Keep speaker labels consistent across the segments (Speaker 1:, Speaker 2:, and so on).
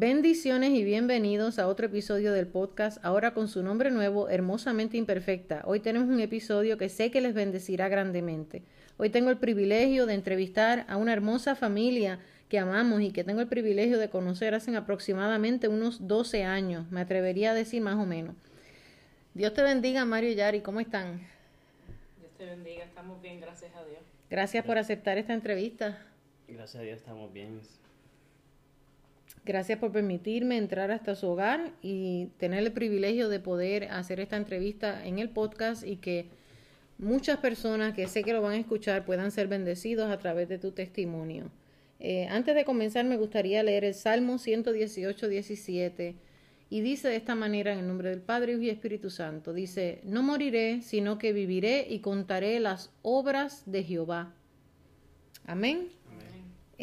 Speaker 1: Bendiciones y bienvenidos a otro episodio del podcast, ahora con su nombre nuevo, Hermosamente Imperfecta. Hoy tenemos un episodio que sé que les bendecirá grandemente. Hoy tengo el privilegio de entrevistar a una hermosa familia que amamos y que tengo el privilegio de conocer hace aproximadamente unos 12 años, me atrevería a decir más o menos. Dios te bendiga, Mario y Yari, ¿cómo están?
Speaker 2: Dios te bendiga, estamos bien, gracias a Dios.
Speaker 1: Gracias por aceptar esta entrevista.
Speaker 3: Gracias a Dios estamos bien.
Speaker 1: Gracias por permitirme entrar hasta su hogar y tener el privilegio de poder hacer esta entrevista en el podcast y que muchas personas que sé que lo van a escuchar puedan ser bendecidos a través de tu testimonio. Eh, antes de comenzar me gustaría leer el Salmo 118, 17 y dice de esta manera en el nombre del Padre y Espíritu Santo, dice, no moriré, sino que viviré y contaré las obras de Jehová. Amén.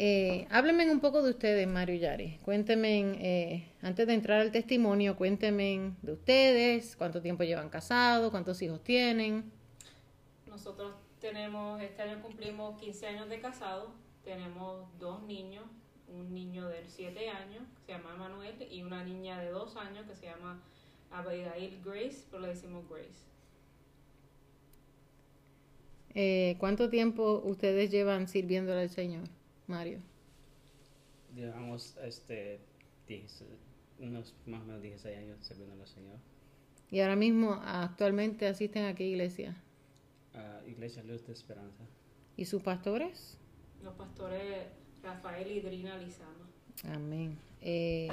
Speaker 1: Eh, háblenme un poco de ustedes, Mario y Yari. Cuéntenme, eh, antes de entrar al testimonio, cuéntenme de ustedes, cuánto tiempo llevan casados, cuántos hijos tienen.
Speaker 2: Nosotros tenemos, este año cumplimos 15 años de casado, tenemos dos niños, un niño de 7 años que se llama Manuel y una niña de 2 años que se llama Abigail Grace, pero le decimos Grace.
Speaker 1: Eh, ¿Cuánto tiempo ustedes llevan sirviéndole al Señor? Mario?
Speaker 3: Llevamos este, unos más o menos 16 años sirviendo al Señor.
Speaker 1: ¿Y ahora mismo actualmente asisten a qué iglesia?
Speaker 3: A Iglesia Luz de Esperanza.
Speaker 1: ¿Y sus pastores?
Speaker 2: Los pastores Rafael y Drina Lizama.
Speaker 1: Amén. Eh,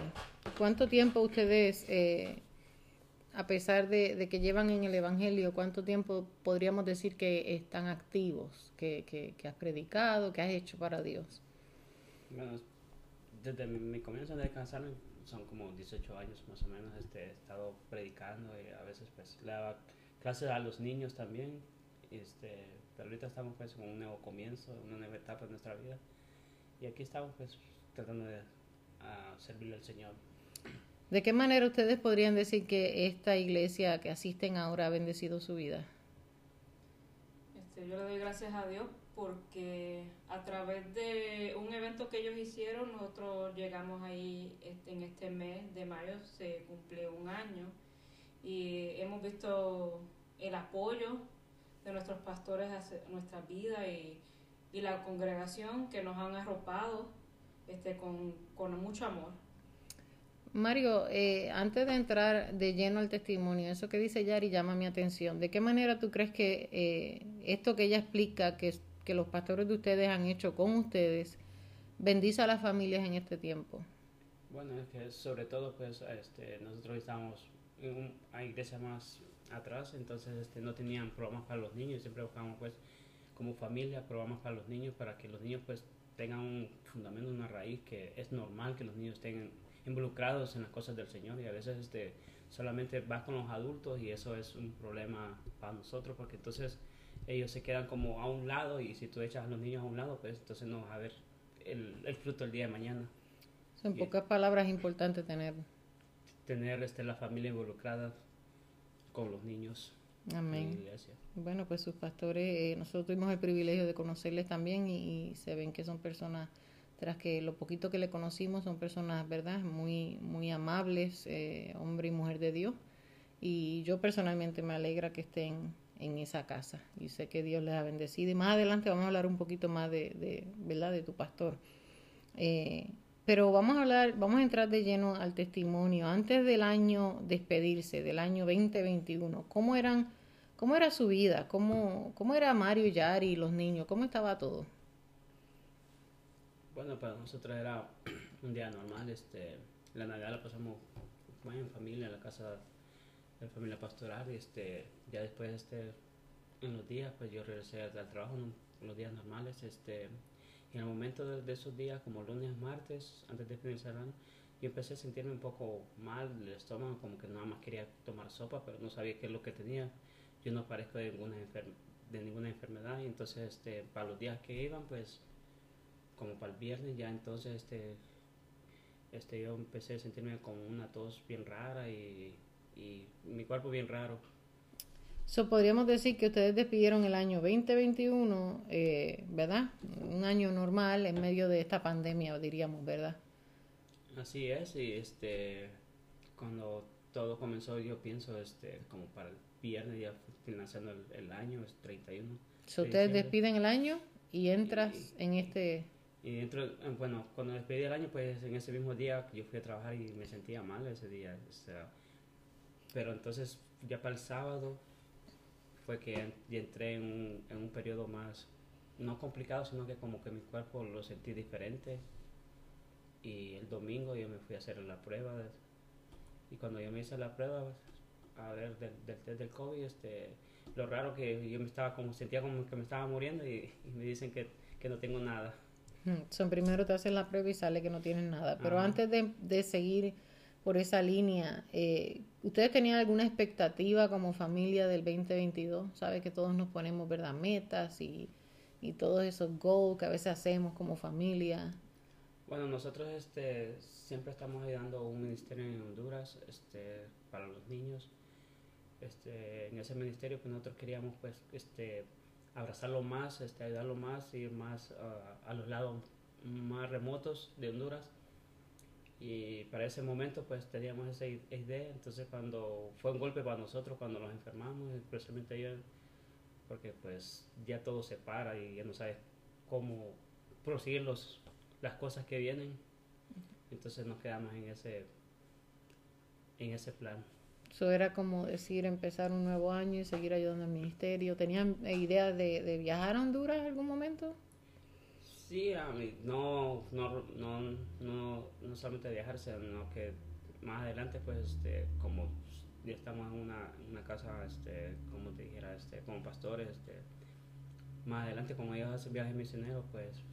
Speaker 1: ¿Cuánto tiempo ustedes, eh, a pesar de, que llevan en el Evangelio, cuánto tiempo podríamos decir que están activos, que, que, que has predicado, que has hecho para Dios?
Speaker 3: Bueno, desde mi, comienzo de casarme son como 18 años más o menos, este, he estado predicando y a veces pues le daba clases a los niños también, este, pero ahorita estamos pues en un nuevo comienzo, una nueva etapa de nuestra vida y aquí estamos pues tratando de servirle al Señor.
Speaker 1: ¿De qué manera ustedes podrían decir que esta iglesia que asisten ahora ha bendecido su vida?
Speaker 2: Este, yo le doy gracias a Dios porque a través de un evento que ellos hicieron, nosotros llegamos ahí este, en este mes de mayo, se cumplió un año y hemos visto el apoyo de nuestros pastores a nuestra vida y, y, la congregación que nos han arropado este, con, con mucho amor.
Speaker 1: Mario, eh, antes de entrar de lleno al testimonio, eso que dice Yari llama mi atención. ¿De qué manera tú crees que eh, esto que ella explica, que los pastores de ustedes han hecho con ustedes, bendice a las familias en este tiempo?
Speaker 3: Bueno, es que sobre todo pues este, nosotros estamos en una iglesia más atrás, entonces este, no tenían programas para los niños, siempre buscamos pues como familia programas para los niños para que los niños pues tengan un fundamento, una raíz que es normal que los niños estén involucrados en las cosas del Señor y a veces este solamente vas con los adultos y eso es un problema para nosotros porque entonces ellos se quedan como a un lado y si tú echas a los niños a un lado, pues entonces no vas a ver el, el fruto el día de mañana.
Speaker 1: En pocas palabras es importante tener.
Speaker 3: Tener este, la familia involucrada con los niños.
Speaker 1: Amén. Bueno, pues sus pastores, eh, nosotros tuvimos el privilegio de conocerles también y, se ven que son personas, tras que lo poquito que le conocimos, son personas, ¿verdad? Muy, muy amables, eh, hombre y mujer de Dios. Y yo personalmente me alegra que estén en esa casa. Y sé que Dios les ha bendecido. Y más adelante vamos a hablar un poquito más de, de ¿verdad? de tu pastor. Eh, pero vamos a hablar, vamos a entrar de lleno al testimonio. Antes del año despedirse, del año 2021, ¿cómo eran, cómo era su vida? ¿Cómo, cómo era Mario, Yari y los niños? ¿Cómo estaba todo?
Speaker 3: Bueno, para nosotros era un día normal. Este, la Navidad la pasamos en familia, en la casa de familia pastoral y este ya después este en los días pues yo regresé al trabajo en los días normales este y en el momento de, esos días como lunes martes antes de finalizar el año yo empecé a sentirme un poco mal el estómago como que nada más quería tomar sopa pero no sabía qué es lo que tenía yo no parezco de ninguna de ninguna enfermedad y entonces este para los días que iban pues como para el viernes ya entonces este este yo empecé a sentirme como una tos bien rara y y mi cuerpo bien raro.
Speaker 1: So, podríamos decir que ustedes despidieron el año 2021, eh, ¿verdad? Un año normal en medio de esta pandemia, diríamos, ¿verdad?
Speaker 3: Así es, y este, cuando todo comenzó, yo pienso, este, como para el viernes, ya financiando el, el año, es 31.
Speaker 1: So,
Speaker 3: de
Speaker 1: ustedes despiden el año y entras en este...
Speaker 3: Y dentro, eh, bueno, cuando despedí el año, pues en ese mismo día yo fui a trabajar y me sentía mal ese día. o sea, pero entonces ya para el sábado fue que entré en un, en un periodo más, no complicado, sino que como que mi cuerpo lo sentí diferente. Y el domingo yo me fui a hacer la prueba. y cuando yo me hice la prueba, a ver, del, del test del COVID, este, lo raro que yo me estaba como, sentía como que me estaba muriendo y, y me dicen que, que no tengo nada.
Speaker 1: Son primero te hacen la prueba y sale que no tienen nada. Pero
Speaker 3: Ajá.
Speaker 1: antes de, de seguir por esa línea, eh, ¿ustedes tenían alguna expectativa como familia del 2022? Sabe que todos nos ponemos, ¿verdad? Metas y, y todos esos goals que a veces hacemos como familia.
Speaker 3: Bueno, nosotros este, siempre estamos ayudando a un ministerio en Honduras este, para los niños. Este, en ese ministerio pues nosotros queríamos pues este, abrazarlo más, este, ayudarlo más, ir más ah, a los lados más remotos de Honduras. Y para ese momento pues teníamos esa idea, entonces cuando fue un golpe para nosotros cuando nos enfermamos, especialmente yo, porque pues ya todo se para y ya no sabes cómo proseguir los, las cosas que vienen. Entonces nos quedamos en ese en ese plan.
Speaker 1: Eso era como decir empezar un nuevo año y seguir ayudando al ministerio. ¿Tenían eh, idea de, de viajar a Honduras en algún momento?
Speaker 3: Sí, no, no, no, no, no solamente viajar, sino que más adelante, pues, este, como ya estamos en una, una casa, este, como te dijera, este, como pastores, este, más adelante, como ellos hacen viajes misioneros, pues,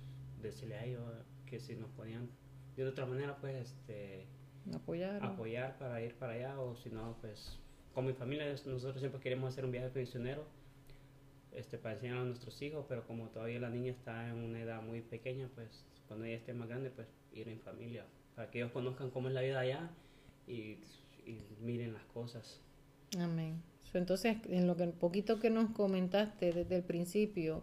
Speaker 3: decirle a ellos que si nos podían, de otra manera, pues, este,
Speaker 1: Apoyar.
Speaker 3: apoyar para ir para allá, o si no, pues, con mi familia, nosotros siempre queremos hacer un viaje misionero, este, para enseñar a nuestros hijos, pero como todavía la niña está en una edad muy pequeña, pues cuando ella esté más grande, pues ir en familia, para que ellos conozcan cómo es la vida allá y, y miren las cosas.
Speaker 1: Amén. Entonces, en lo que poquito que nos comentaste desde el principio,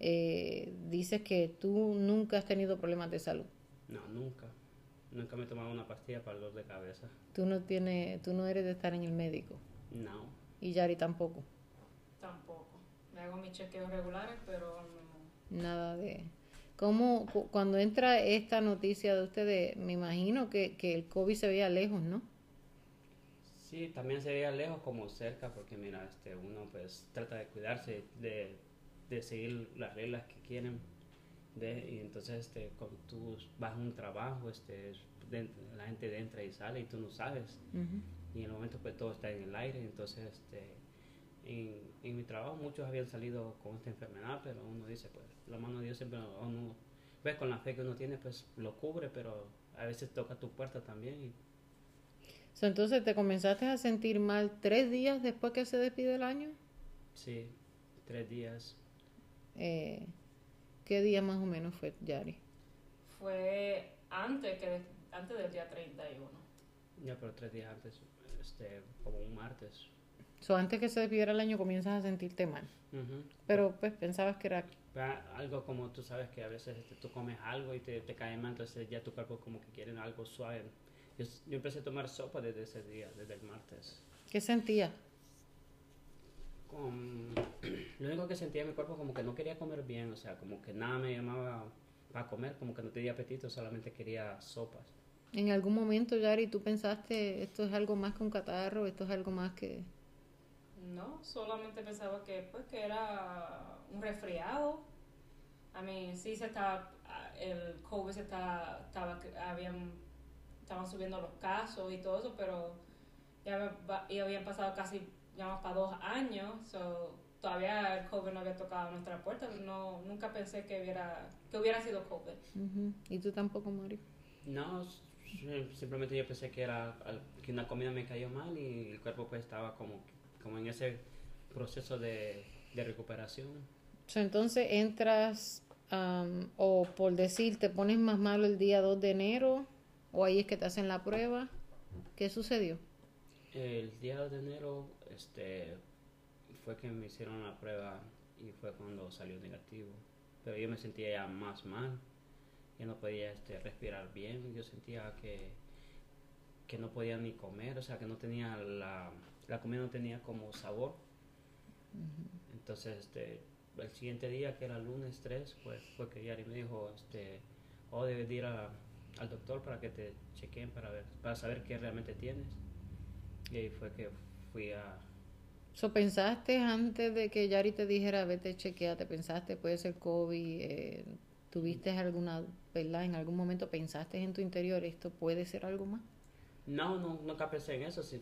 Speaker 1: eh, dices que tú nunca has tenido problemas de salud.
Speaker 3: No, nunca. Nunca me he tomado una pastilla para el dolor de cabeza.
Speaker 1: Tú no tienes, tú no eres de estar en el médico
Speaker 3: No.
Speaker 1: y Yari tampoco.
Speaker 2: Tampoco. Me hago mis chequeos regulares, pero no.
Speaker 1: Nada de. ¿Cómo cu- cuando entra esta noticia de ustedes, me imagino que, que el COVID se veía lejos, ¿no?
Speaker 3: Sí, también se veía lejos como cerca, porque mira, este, uno pues trata de cuidarse, de, de seguir las reglas que quieren. De, y entonces este, cuando tú vas a un trabajo, este, de- la gente entra y sale y tú no sabes.
Speaker 1: Ujú.
Speaker 3: y en el momento pues todo está en el aire, entonces este, en, en mi trabajo muchos habían salido con esta enfermedad, pero uno dice pues la mano de Dios siempre uno ve con la fe que uno tiene pues lo cubre, pero a veces toca tu puerta también y
Speaker 1: So, entonces, ¿te comenzaste a sentir mal tres días después que se despide el año?
Speaker 3: sí, tres días,
Speaker 1: Eh, ¿Qué día más o menos fue, Yari?
Speaker 2: Fue antes, que de- antes del día 31.
Speaker 3: ya pero tres días antes, este, como un martes.
Speaker 1: So, antes que se despidiera el año comienzas a sentirte mal.
Speaker 3: Ujú.
Speaker 1: Pero pues pensabas que era...
Speaker 3: Pa- Algo como tú sabes que a veces este, tú comes algo y te, te cae mal, entonces ya tu cuerpo como que quiere algo suave. Yo, yo empecé a tomar sopa desde ese día, desde el martes.
Speaker 1: ¿Qué sentías?
Speaker 3: Con- lo único que sentía en mi cuerpo como que no quería comer bien, o sea, como que nada me llamaba para comer, como que no tenía apetito, solamente quería sopas.
Speaker 1: En algún momento, Yari, tú pensaste, esto es algo más que un catarro, esto es algo más que...
Speaker 2: No, solamente pensaba que pues que era un resfriado. A mí sí se estaba, el COVID se estaba, estaba habían, estaban subiendo los casos y todo eso, pero ya, habían pasado casi más para dos años, so, todavía el COVID no había tocado nuestra puerta, no, nunca pensé que hubiera, que hubiera sido COVID.
Speaker 1: ¿Y tú tampoco, Mario?
Speaker 3: No, simplemente yo pensé que era al- que una comida me cayó mal y el cuerpo pues estaba como, como en ese proceso de, de recuperación.
Speaker 1: So, entonces entras, am, o por decir, te pones más malo el día 2 de enero, o ahí es que te hacen la prueba. ¿Qué sucedió?
Speaker 3: El día de enero este, fue que me hicieron la prueba y fue cuando salió negativo. Pero yo me sentía ya más mal. ya no podía este, respirar bien, yo sentía que, que no podía ni comer, o sea, que no tenía la, la comida no tenía como sabor. Entonces, este, el siguiente día, que era lunes 3, pues fue que Yari me dijo, este, oh, debes ir a, al doctor para que te chequen para ver, para saber qué realmente tienes. Y ahí fue que fui a...
Speaker 1: So, ¿Pensaste antes de que Yari te dijera, vete, chequeate, pensaste, puede ser COVID, eh, tuviste alguna, ¿verdad? En algún momento pensaste en tu interior, esto puede ser algo más?
Speaker 3: No, no nunca pensé en eso. Sí,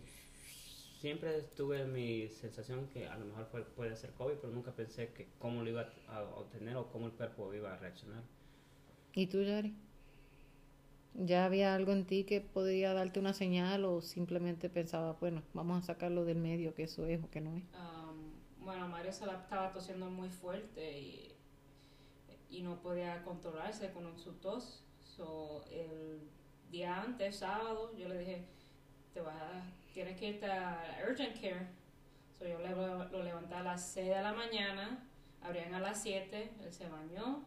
Speaker 3: siempre tuve mi sensación que a lo mejor fue, puede ser COVID, pero nunca pensé que cómo lo iba a obtener o cómo el cuerpo iba a reaccionar.
Speaker 1: ¿Y tú, Yari? ¿Ya había algo en ti que podría darte una señal o simplemente pensaba, bueno, vamos a sacarlo del medio, que eso es o que no es?
Speaker 2: Um, bueno, Mario se la estaba tosiendo muy fuerte y, y no podía controlarse con su tos. So, el día antes, sábado, yo le dije, te vas a, tienes que irte a urgent care. So, yo le, lo levanté a las 6 de la mañana, abrían a las 7, él se bañó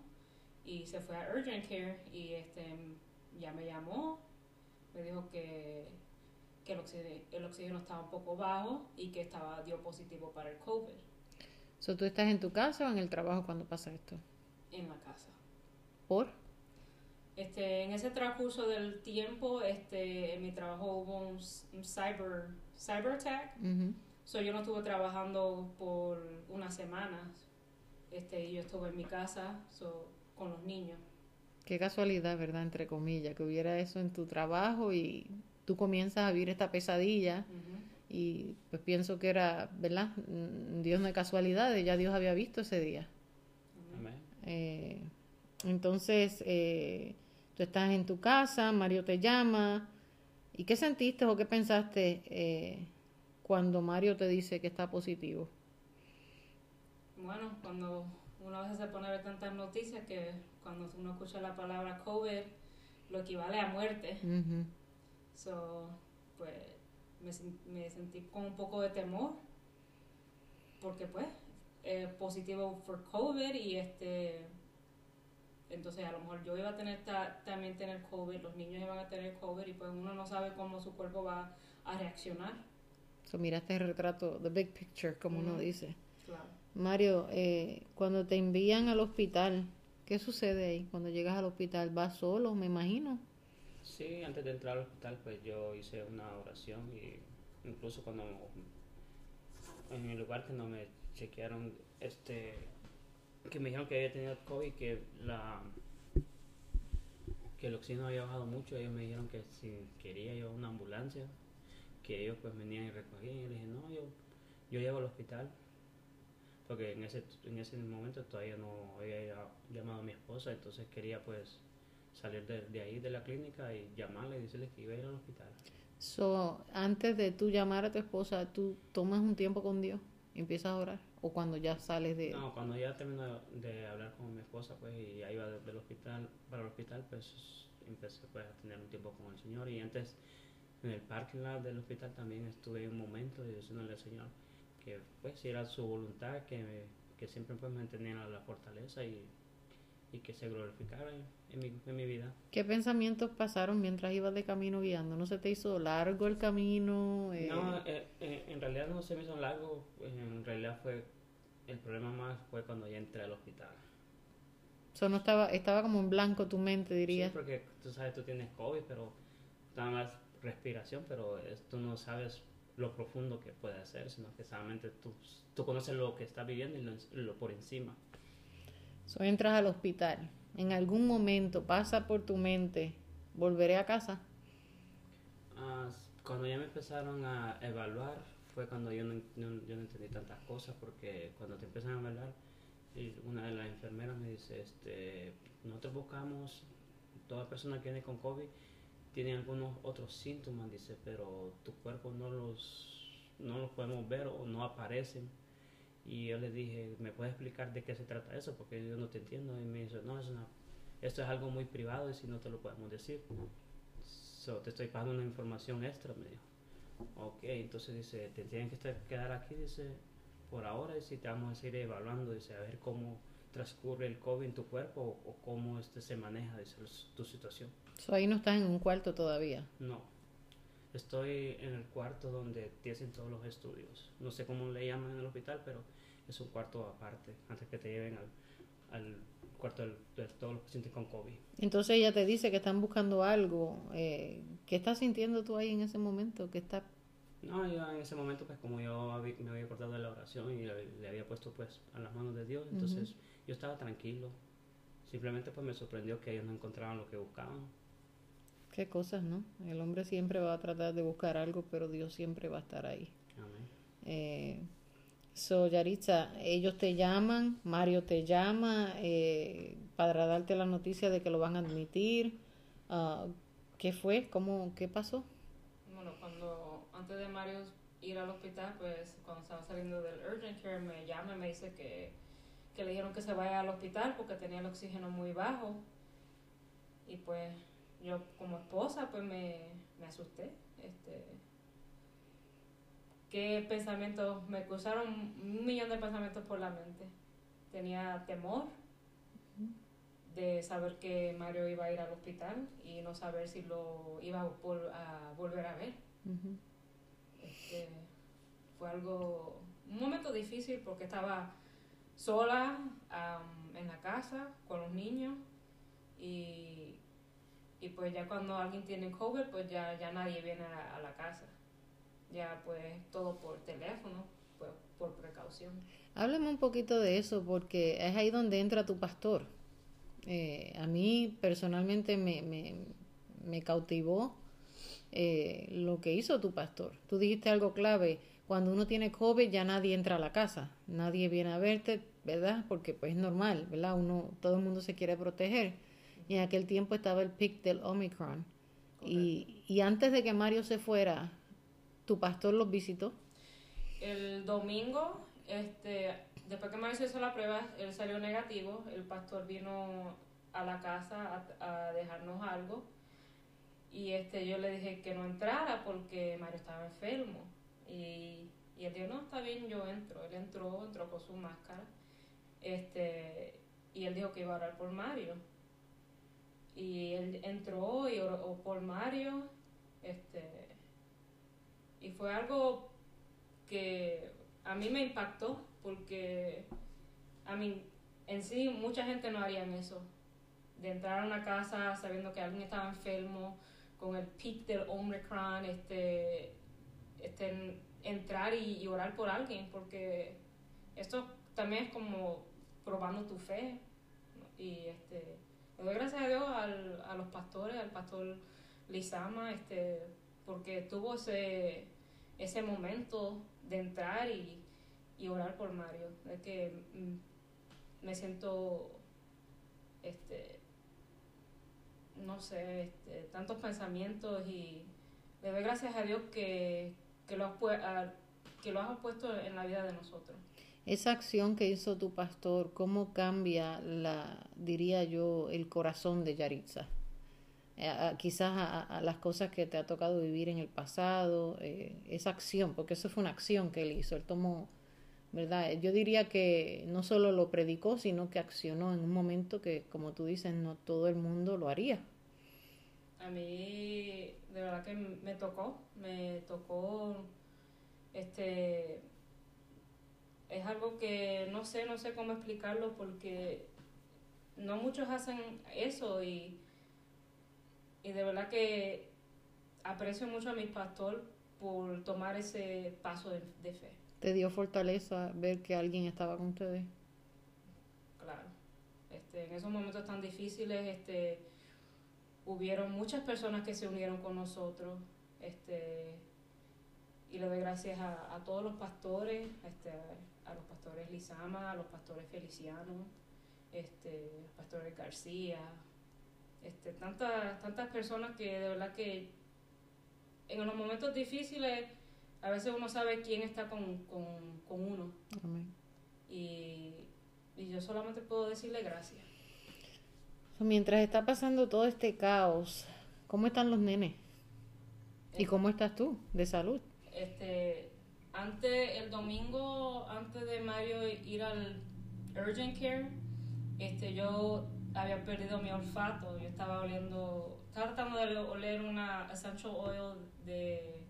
Speaker 2: y se fue a urgent care y este ya me llamó, me dijo que, que el, oxígeno, el oxígeno estaba un poco bajo y que estaba dio positivo para el COVID.
Speaker 1: So, ¿Tú estás en tu casa o en el trabajo cuando pasa esto?
Speaker 2: En la casa.
Speaker 1: ¿Por?
Speaker 2: Este, en ese transcurso del tiempo, este, en mi trabajo hubo un, un cyber, cyber attack. so, yo no estuve trabajando por unas semanas. Este, y yo estuve en mi casa so, con los niños.
Speaker 1: Qué casualidad, ¿verdad? Entre comillas, que hubiera eso en tu trabajo y tú comienzas a vivir esta pesadilla. Y pues pienso que era, ¿verdad? Dios no es casualidad, ya Dios había visto ese día. Eh, entonces, eh, tú estás en tu casa, Mario te llama. ¿Y qué sentiste o qué pensaste eh, cuando Mario te dice que está positivo?
Speaker 2: Bueno, cuando uno a veces se pone a ver tantas noticias que cuando uno escucha la palabra COVID lo equivale a muerte. So, pues me, me, sentí con un poco de temor porque pues eh, positivo por COVID y este entonces a lo mejor yo iba a tener también tener COVID, los niños iban a tener COVID y pues uno no sabe cómo su cuerpo va a reaccionar.
Speaker 1: So, miraste el retrato, the big picture, como uno dice.
Speaker 2: Claro.
Speaker 1: Mario, eh, cuando te envían al hospital, ¿qué sucede ahí? Cuando llegas al hospital, ¿vas solo, me imagino?
Speaker 3: Sí, antes de entrar al hospital, pues yo hice una oración y incluso cuando en el lugar que no me chequearon, este, que me dijeron que había tenido COVID, que la que el oxígeno había bajado mucho, ellos me dijeron que si quería yo una ambulancia, que ellos pues venían y recogían, y le dije, no, yo, yo llego al hospital, porque en ese, en ese momento todavía no había llamado a mi esposa, entonces quería pues salir de, ahí de la clínica y llamarle y decirle que iba a ir al hospital.
Speaker 1: So, antes de tú llamar a tu esposa, ¿tú tomas un tiempo con Dios y empiezas a orar? ¿O cuando ya sales de...?
Speaker 3: No, cuando ya termino de hablar con mi esposa, pues, y ya iba del hospital, para el hospital, pues, empecé pues, a tener un tiempo con el Señor. Y antes, en el parking lot del hospital también estuve un momento diciéndole al Señor, que pues si era su voluntad que, que siempre pues mantenía la fortaleza y, y que se glorificara en, mi, en, mi, vida.
Speaker 1: ¿Qué pensamientos pasaron mientras ibas de camino guiando? ¿No se te hizo largo el camino?
Speaker 3: Eh... No, eh, eh, en realidad no se me hizo largo, en realidad fue, el problema más fue cuando ya entré al hospital.
Speaker 1: Eso no estaba, estaba como en blanco tu mente, diría.
Speaker 3: Sí, porque tú sabes, tú tienes COVID, pero nada más respiración, pero tú no sabes lo profundo que puede ser, sino que solamente tú, tú conoces lo que está viviendo y lo, por encima.
Speaker 1: So, entras al hospital. ¿En algún momento pasa por tu mente, volveré a casa?
Speaker 3: Ah, cuando ya me empezaron a evaluar, fue cuando yo no, yo no entendí tantas cosas, porque cuando te empiezan a evaluar, una de las enfermeras me dice, este, nosotros buscamos toda persona que viene con COVID tiene algunos otros síntomas, dice, pero tu cuerpo no los, no los podemos ver o no aparecen. Y yo le dije, ¿me puedes explicar de qué se trata eso? Porque yo no te entiendo. Y me dice, no, es esto es algo muy privado y si no te lo podemos decir. So, te estoy pagando una información extra, me dijo. Ok, entonces dice, te tienen que estar, quedar aquí, dice, por ahora, y si te vamos a seguir evaluando, dice, a ver cómo transcurre el COVID en tu cuerpo o, o cómo este se maneja dice, tu situación.
Speaker 1: So, ahí no estás en un cuarto todavía.
Speaker 3: No. Estoy en el cuarto donde te hacen todos los estudios. No sé cómo le llaman en el hospital, pero es un cuarto aparte, antes que te lleven al, al cuarto del- de, todos los pacientes con COVID.
Speaker 1: Entonces ella te dice que están buscando algo. Eh, ¿Qué estás sintiendo tú ahí en ese momento? ¿Qué está...
Speaker 3: No, yo en ese momento, pues como yo me había acordado de la oración y le, le había puesto pues a las manos de Dios, entonces yo estaba tranquilo. Simplemente pues me sorprendió que ellos no encontraban lo que buscaban.
Speaker 1: ¿Qué cosas, no? El hombre siempre va a tratar de buscar algo, pero Dios siempre va a estar ahí.
Speaker 3: Amén.
Speaker 1: Eh, so, Yaritza, ellos te llaman, Mario te llama eh, para darte la noticia de que lo van a admitir. Ah, ¿Qué fue? ¿Cómo? ¿Qué pasó?
Speaker 2: Antes de Mario ir al hospital, pues cuando estaba saliendo del urgent care me llama y me dice que, que le dijeron que se vaya al hospital porque tenía el oxígeno muy bajo. Y pues yo como esposa pues me, me asusté. Este, ¿Qué pensamientos? Me cruzaron un millón de pensamientos por la mente. Tenía temor de saber que Mario iba a ir al hospital y no saber si lo iba a, vol- a volver a ver. Este, fue algo, un momento difícil porque estaba sola en la casa con los niños y, y pues ya cuando alguien tiene COVID pues ya, ya nadie viene a, a la casa. Ya pues todo por teléfono, pues por precaución.
Speaker 1: Háblame un poquito de eso porque es ahí donde entra tu pastor. Eh, a mí personalmente me, me, me cautivó eh, lo que hizo tu pastor. Tú dijiste algo clave. Cuando uno tiene COVID ya nadie entra a la casa, nadie viene a verte, ¿verdad? Porque pues es normal, ¿verdad? Uno, todo el mundo se quiere proteger. Y en aquel tiempo estaba el pic del Omicron. Y, y antes de que Mario se fuera, tu pastor los visitó.
Speaker 2: El domingo, este, después que Mario se hizo la prueba, él salió negativo. El pastor vino a la casa a, a dejarnos algo. Y este, yo le dije que no entrara porque Mario estaba enfermo. Y, y él dijo, no, está bien, yo entro. Él entró, entró con su máscara. Este, y él dijo que iba a orar por Mario. Y él entró y oró por Mario. Este, y fue algo que a mí me impactó porque a mí en sí mucha gente no harían eso de entrar a una casa sabiendo que alguien estaba enfermo con el pic del Omicron este, este en- entrar y, orar por alguien porque esto también es como probando tu fe y este le doy gracias a Dios al- a los pastores al pastor Lizama este porque tuvo ese ese momento de entrar y, y orar por Mario. Es que mm, me siento, este, no sé, este, tantos pensamientos y le doy gracias a Dios que, que, lo has, que lo has puesto en la vida de nosotros.
Speaker 1: Esa acción que hizo tu pastor, ¿cómo cambia la, diría yo, el corazón de Yaritza? Eh, quizás a las cosas que te ha tocado vivir en el pasado, eh, esa acción, porque eso fue una acción que él hizo, él tomó, ¿verdad? Yo diría que no solo lo predicó, sino que accionó en un momento que, como tú dices, no todo el mundo lo haría.
Speaker 2: A mí, de verdad que me tocó, me tocó, este, es algo que no sé, no sé cómo explicarlo porque no muchos hacen eso y, y de verdad que aprecio mucho a mi pastor por tomar ese paso de, de fe,
Speaker 1: ¿Te dio fortaleza ver que alguien estaba con ustedes?
Speaker 2: claro. Este, en esos momentos tan difíciles, este, hubieron muchas personas que se unieron con nosotros, este, y le doy gracias a, a todos los pastores, este, a los pastores Lizama, a los pastores Feliciano, este, a los pastores García, este, tantas, tantas personas que de verdad que en los momentos difíciles a veces uno sabe quién está con, con, con uno
Speaker 1: Amén.
Speaker 2: y, y yo solamente puedo decirle gracias.
Speaker 1: Mientras está pasando todo este caos, ¿cómo están los nenes? ¿Y cómo estás tú de salud?
Speaker 2: Este, antes, el domingo, antes de Mario ir al urgent care, este, yo había perdido mi olfato, yo estaba oliendo, estaba tratando de oler una essential oil de,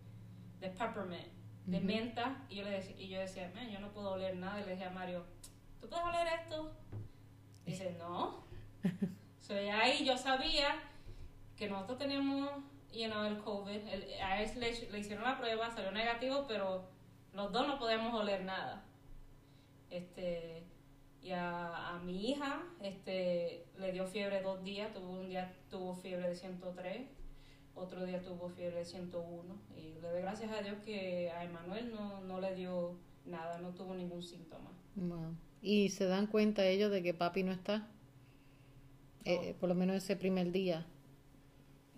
Speaker 2: de peppermint, de menta, y yo, le decía, y yo decía, man, yo no puedo oler nada, y le decía a Mario, ¿tú puedes oler esto? Y dice, no. so, ahí yo sabía que nosotros teníamos, you know, el COVID, a él le, hicieron la prueba, salió negativo, pero los dos no podemos oler nada. Este, y a, a, mi hija este, le dio fiebre dos días, tuvo un día tuvo fiebre de 103, otro día tuvo fiebre de 101 y le doy gracias a Dios que a Emanuel no, no le dio nada, no tuvo ningún síntoma.
Speaker 1: ¿Y se dan cuenta ellos de que papi no está? Eh, por lo menos ese primer día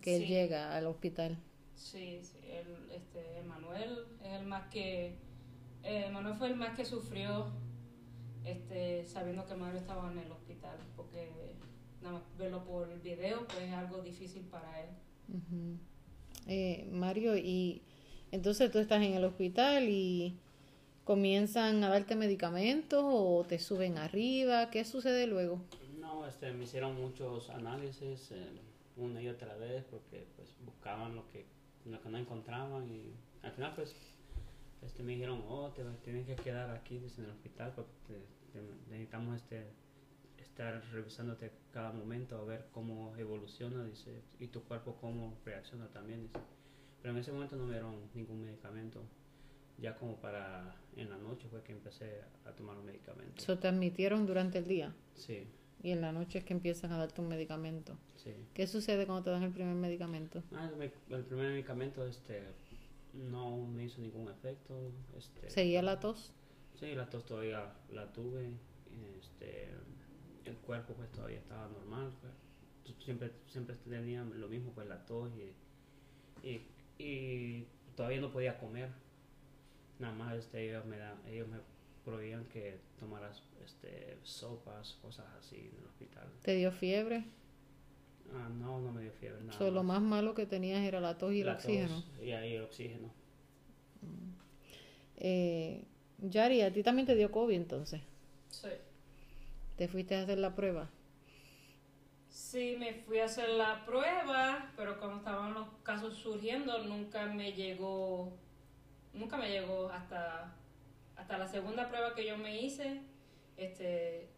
Speaker 1: que él llega al hospital.
Speaker 2: Sí, sí, este, Emanuel es el más que, eh, Emanuel fue el más que sufrió este, sabiendo que Mario estaba en el hospital, porque nada más verlo por el video pues es algo difícil para él.
Speaker 1: eh, Mario, y entonces tú estás en el hospital y comienzan a darte medicamentos o te suben arriba, ¿qué sucede luego?
Speaker 3: No, este, me hicieron muchos análisis eh, una y otra vez porque pues buscaban lo que, lo que no encontraban y al final pues este, me dijeron, oh, te tienes que quedar aquí en el hospital porque necesitamos este, estar revisándote cada momento a ver cómo evoluciona dice, y tu cuerpo cómo reacciona también. Dice. Pero en ese momento no me dieron ningún medicamento. Ya como para en la noche fue que empecé a tomar los medicamentos.
Speaker 1: ¿Se te admitieron durante el día?
Speaker 3: Sí.
Speaker 1: Y en la noche es que empiezan a darte un medicamento.
Speaker 3: Sí.
Speaker 1: ¿Qué sucede cuando te dan el primer medicamento?
Speaker 3: Ah, el, primer medicamento este, no me hizo ningún efecto. Este,
Speaker 1: ¿Seguía la tos?
Speaker 3: Sí, la tos todavía la tuve. Este, el cuerpo pues todavía estaba normal. Pues. Siempre, siempre tenía lo mismo, pues la tos y, y, todavía no podía comer. Nada más este, ellos, me da, ellos me prohibían que tomaras este, sopas, cosas así en el hospital.
Speaker 1: ¿Te dio fiebre?
Speaker 3: Ah, no, no me dio fiebre. Nada
Speaker 1: so, Lo más malo que tenías era la tos y el oxígeno.
Speaker 3: y ahí el oxígeno.
Speaker 1: Mm. Eh, Yari, ¿a ti también te dio COVID entonces?
Speaker 2: Sí.
Speaker 1: ¿Te fuiste a hacer la prueba?
Speaker 2: Sí, me fui a hacer la prueba, pero cuando estaban los casos surgiendo, nunca me llegó, nunca me llegó hasta, hasta la segunda prueba que yo me hice. Este,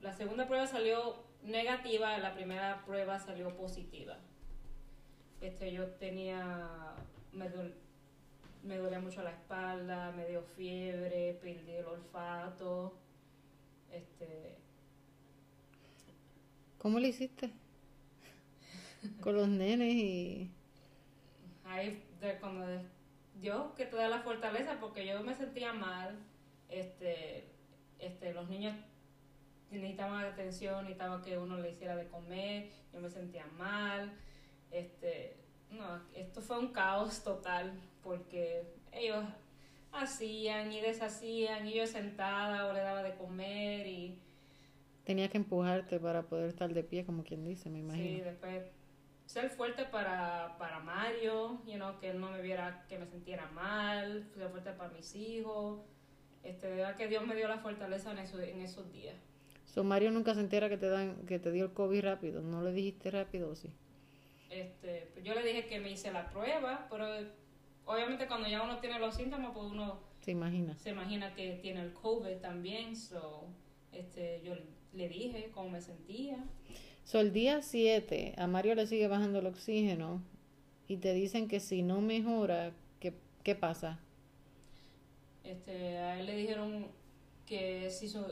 Speaker 2: la segunda prueba salió negativa, la primera prueba salió positiva. Este, yo tenía, me, me dolía mucho la espalda, me dio fiebre, perdí el olfato. Este.
Speaker 1: ¿Cómo le hiciste? Con los nenes y.
Speaker 2: Ahí, de, de, Dios que te da la fortaleza, porque yo me sentía mal. Este, este, los niños necesitaban atención, necesitaban que uno le hiciera de comer, yo me sentía mal. Este, no, esto fue un caos total porque ellos hacían y deshacían y yo sentada o le daba de comer y...
Speaker 1: Tenía que empujarte para poder estar de pie, como quien dice, me imagino.
Speaker 2: Sí, después ser fuerte para, para Mario, you know, que él no me viera que me sintiera mal, ser fuerte para mis hijos. Este, de verdad que Dios me dio la fortaleza en, eso, en esos días.
Speaker 1: So, Mario nunca se entera que te dan que te dio el COVID rápido, ¿no le dijiste rápido o sí?
Speaker 2: Este, pues yo le dije que me hice la prueba, pero obviamente cuando ya uno tiene los síntomas, pues uno
Speaker 1: se imagina.
Speaker 2: Se imagina que tiene el COVID también, so, este, yo le dije cómo me sentía.
Speaker 1: So, el día 7 a Mario le sigue bajando el oxígeno y te dicen que si no mejora, ¿qué, qué pasa?
Speaker 2: Este, a él le dijeron que si su,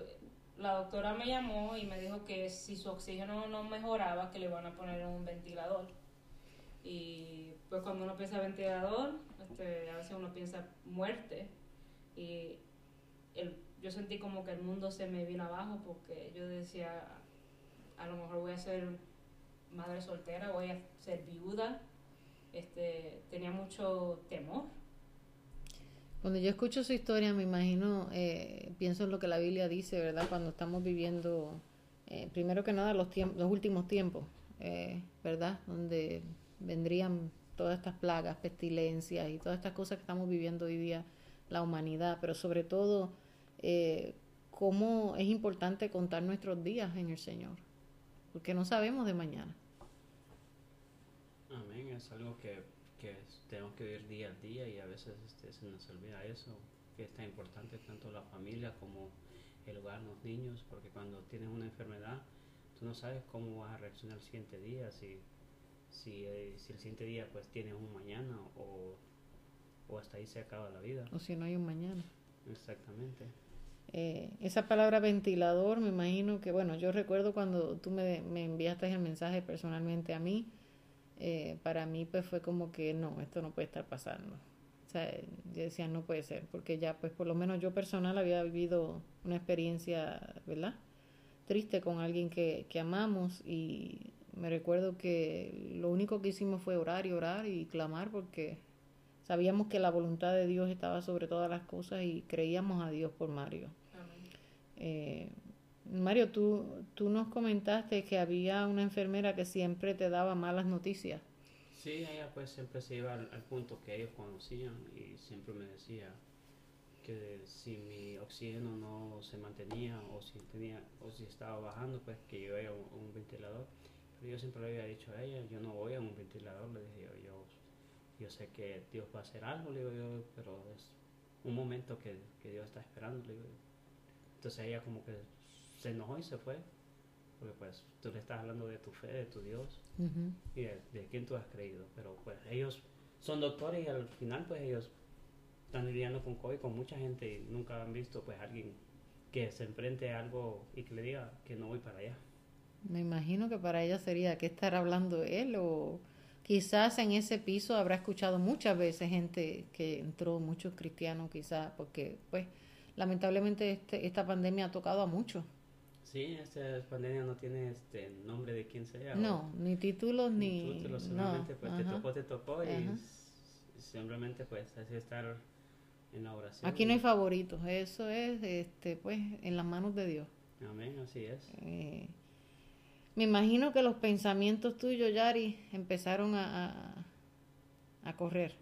Speaker 2: la doctora me llamó y me dijo que si su oxígeno no mejoraba, que le van a poner un ventilador. Y pues cuando uno piensa ventilador, este, a veces uno piensa muerte. Y el, yo sentí como que el mundo se me vino abajo porque yo decía, a lo mejor voy a ser madre soltera, voy a ser viuda. Este, tenía mucho temor.
Speaker 1: Cuando yo escucho su historia, me imagino, eh, pienso en lo que la Biblia dice, ¿verdad? Cuando estamos viviendo, eh, primero que nada, los, los últimos tiempos, eh, ¿verdad? Donde vendrían todas estas plagas, pestilencias y todas estas cosas que estamos viviendo hoy día la humanidad, pero sobre todo cómo es importante contar nuestros días en el Señor, porque no sabemos de mañana.
Speaker 3: Amén, es algo que, que tenemos que vivir día a día y a veces este, se nos olvida eso, que es tan importante tanto la familia como el hogar, los niños, porque cuando tienes una enfermedad, tú no sabes cómo vas a reaccionar el siguiente día, si, si, eh, si el siguiente día pues tienes un mañana o, o hasta ahí se acaba la vida.
Speaker 1: O si no hay un mañana.
Speaker 3: Exactamente.
Speaker 1: Eh, esa palabra ventilador, me imagino que, bueno, yo recuerdo cuando tú me, me enviaste el mensaje personalmente a mí, eh, para mí pues fue como que no, esto no puede estar pasando. O sea, yo decía, no puede ser, porque ya pues por lo menos yo personal había vivido una experiencia, ¿verdad? Triste con alguien que, que amamos y me recuerdo que lo único que hicimos fue orar y orar y clamar porque sabíamos que la voluntad de Dios estaba sobre todas las cosas y creíamos a Dios por Mario. Eh, Mario, tú, tú nos comentaste que había una enfermera que siempre te daba malas noticias.
Speaker 3: Sí, ella pues siempre se iba al, punto que ellos conocían y siempre me decía que si mi oxígeno no se mantenía o si tenía o si estaba bajando pues que yo iba un, ventilador pero yo siempre le había dicho a ella yo no voy a un ventilador le dije yo yo, yo sé que Dios va a hacer algo le digo yo pero es un momento que, que Dios está esperando le digo entonces ella como que se enojó y se fue. Porque pues tú le estás hablando de tu fe, de tu Dios y de, quién tú has creído. Pero pues ellos son doctores y al final pues ellos están lidiando con COVID con mucha gente y nunca han visto pues alguien que se enfrente a algo y que le diga que no voy para allá.
Speaker 1: Me imagino que para ella sería que estar hablando él o quizás en ese piso habrá escuchado muchas veces gente que entró, muchos cristianos quizás, porque pues lamentablemente este, esta pandemia ha tocado a muchos.
Speaker 3: Sí, esta pandemia no tiene este nombre de quién sea.
Speaker 1: No, ni títulos ni...
Speaker 3: títulos, simplemente pues te tocó, te tocó y simplemente pues así estar en la oración.
Speaker 1: Aquí no hay favoritos, eso es este pues en las manos de Dios.
Speaker 3: Amén, así es.
Speaker 1: Eh, me imagino que los pensamientos tuyos, Yari, empezaron a, a, a correr.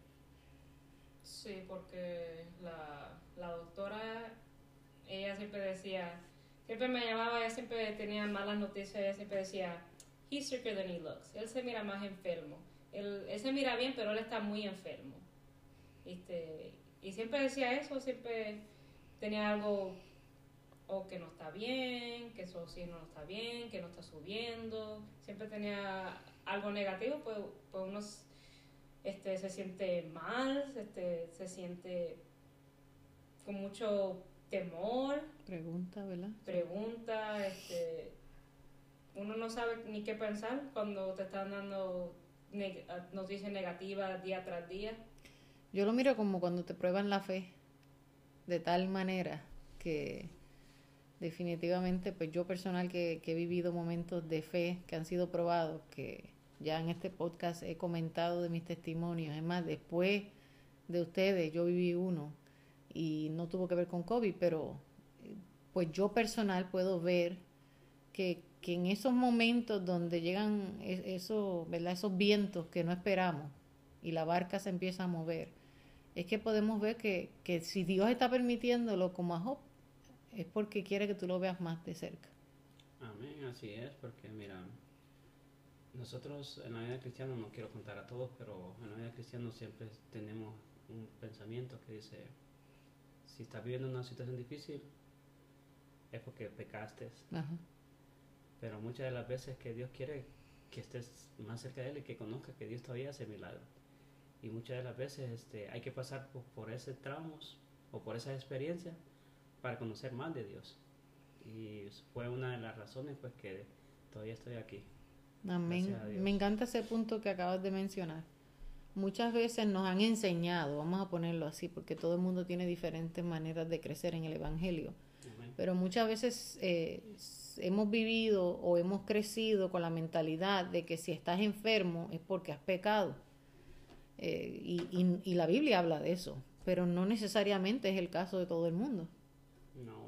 Speaker 2: Sí, porque la, la doctora, ella siempre decía, siempre me llamaba, ella siempre tenía malas noticias, ella siempre decía, he's sicker than he looks, él se mira más enfermo, él, se mira bien, pero él está muy enfermo. Este, y siempre decía eso, siempre tenía algo o que no está bien, que su oxígeno no está bien, que no está subiendo, siempre tenía algo negativo, pues, pues uno este, se siente mal, este, se siente con mucho temor.
Speaker 1: Pregunta, ¿verdad?
Speaker 2: Pregunta, este, uno no sabe ni qué pensar cuando te están dando noticias negativas día tras día.
Speaker 1: Yo lo miro como cuando te prueban la fe, de tal manera que definitivamente, pues yo personal que, que he vivido momentos de fe que han sido probados, que ya en este podcast he comentado de mis testimonios, es más, después de ustedes yo viví uno y no tuvo que ver con COVID, pero pues yo personal puedo ver que, que en esos momentos donde llegan esos, ¿verdad? esos vientos que no esperamos y la barca se empieza a mover, es que podemos ver que, que si Dios está permitiéndolo como a Job, es porque quiere que tú lo veas más de cerca.
Speaker 3: Amén, así es, porque mira, nosotros en la vida cristiana, no quiero contar a todos, pero en la vida cristiana siempre tenemos un pensamiento que dice, si estás viviendo una situación difícil, es porque pecaste. Pero muchas de las veces que Dios quiere que estés más cerca de Él y que conozcas que Dios todavía hace milagros. Y muchas de las veces este, hay que pasar por, por ese tramos o por esa experiencia para conocer más de Dios. Y fue una de las razones pues que todavía estoy aquí.
Speaker 1: Amén. Me encanta ese punto que acabas de mencionar muchas veces nos han enseñado, vamos a ponerlo así, porque todo el mundo tiene diferentes maneras de crecer en el Evangelio, pero muchas veces eh, hemos vivido o hemos crecido con la mentalidad de que si estás enfermo es porque has pecado. Eh, y, y, la Biblia habla de eso, pero no necesariamente es el caso de todo el mundo.
Speaker 3: No,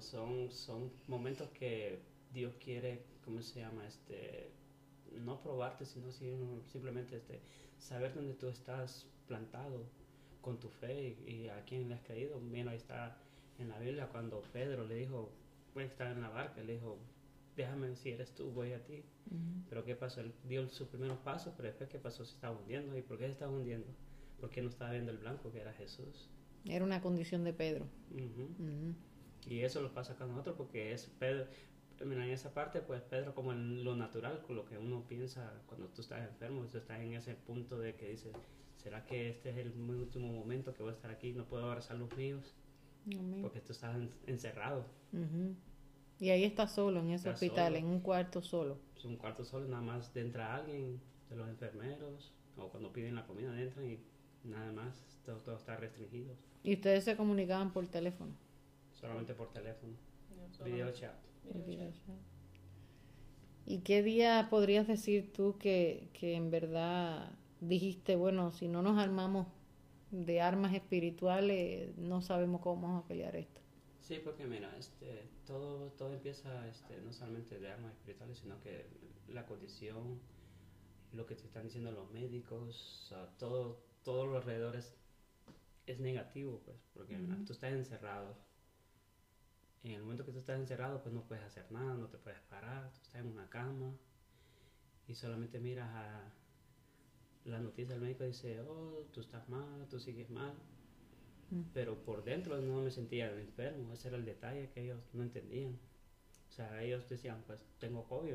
Speaker 3: son, son momentos que Dios quiere, ¿cómo se llama? Este, no probarte, sino simplemente este, saber dónde tú estás plantado con tu fe y, a quién le has creído. Bien, ahí está en la Biblia cuando Pedro le dijo, voy a estar en la barca, le dijo, déjame si eres tú, voy a ti. Pero ¿qué pasó? Él dio sus primeros pasos, pero después ¿qué pasó? Se estaba hundiendo. ¿Y por qué se estaba hundiendo? Porque no estaba viendo el blanco que era Jesús.
Speaker 1: Era una condición de Pedro.
Speaker 3: Y eso lo pasa con nosotros porque es Pedro, mira, en esa parte, pues Pedro como en lo natural, con lo que uno piensa cuando tú estás enfermo, tú estás en ese punto de que dices, ¿será que este es el último momento que voy a estar aquí? No puedo abrazar los míos. Porque tú estás encerrado.
Speaker 1: Y ahí estás solo en ese hospital, en un cuarto solo.
Speaker 3: Es un cuarto solo, nada más entra alguien de los enfermeros, o cuando piden la comida entran y nada más, todo, todo está restringido.
Speaker 1: ¿Y ustedes se comunicaban por teléfono?
Speaker 3: Solamente por teléfono. Video chat.
Speaker 1: ¿Y qué día podrías decir tú que, que en verdad dijiste, bueno, si no nos armamos de armas espirituales, no sabemos cómo vamos a pelear esto?
Speaker 3: Sí, porque mira, este, todo, todo empieza este, no solamente de armas espirituales, sino que la condición, lo que te están diciendo los médicos, todo, todo lo alrededor es, negativo, pues, porque tú estás encerrado. En el momento que tú estás encerrado, pues no puedes hacer nada, no te puedes parar, tú estás en una cama y solamente miras a la noticia del médico y dice, oh, tú estás mal, tú sigues mal pero por dentro no me sentía enfermo, ese era el detalle que ellos no entendían. O sea, ellos decían, pues tengo COVID,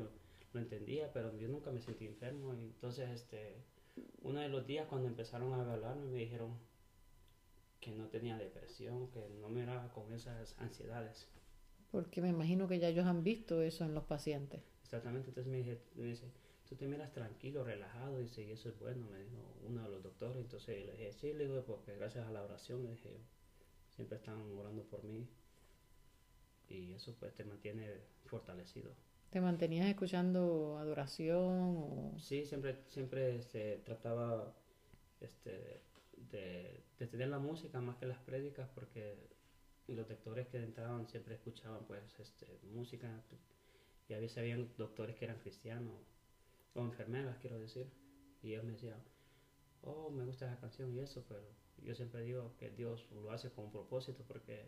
Speaker 3: lo entendía, pero yo nunca me sentí enfermo. Y entonces, este, uno de los días cuando empezaron a evaluarme me dijeron que no tenía depresión, que no me era con esas ansiedades.
Speaker 1: Porque me imagino que ya ellos han visto eso en los pacientes.
Speaker 3: Exactamente, entonces me, dice, tú te miras tranquilo, relajado, y y eso es bueno, me dijo uno de los doctores. Entonces le dije, sí, le digo, porque gracias a la oración, le dije, siempre están orando por mí. Y eso pues te mantiene fortalecido.
Speaker 1: ¿Te mantenías escuchando adoración? O...
Speaker 3: Sí, siempre, siempre este, trataba este, de, de, tener la música más que las prédicas, porque los doctores que entraban siempre escuchaban pues este, música. Y a veces habían doctores que eran cristianos o enfermeras, quiero decir, y ellos me decían, oh, me gusta esa canción y eso, pero yo siempre digo que Dios lo hace con un propósito porque